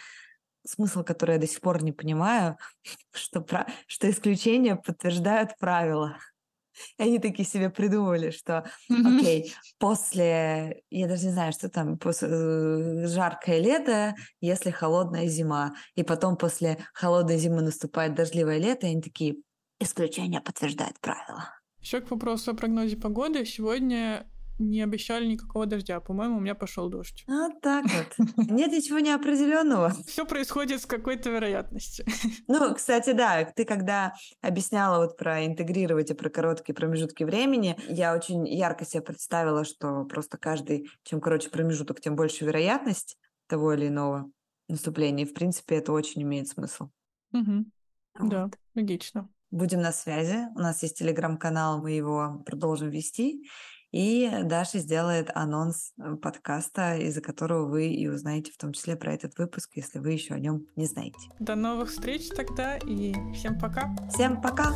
смысл которой я до сих пор не понимаю, что, про... что исключения подтверждают правила. И они такие себе придумали, что, окей, после, я даже не знаю, что там, после э, жаркое лето, если холодная зима, и потом после холодной зимы наступает дождливое лето, и они такие, исключение подтверждает правила. Еще к вопросу о прогнозе погоды. Сегодня не обещали никакого дождя. По-моему, у меня пошел дождь. Вот так вот. Нет ничего неопределенного. Все происходит с какой-то вероятностью. Ну, кстати, да, ты когда объясняла вот про интегрировать и про короткие промежутки времени, я очень ярко себе представила, что просто каждый, чем короче промежуток, тем больше вероятность того или иного наступления. И, в принципе, это очень имеет смысл. Угу. Вот. Да, логично. Будем на связи. У нас есть телеграм-канал, мы его продолжим вести. И Даша сделает анонс э, подкаста, из-за которого вы и узнаете в том числе про этот выпуск, если вы еще о нем не знаете. До новых встреч тогда и всем пока. Всем пока.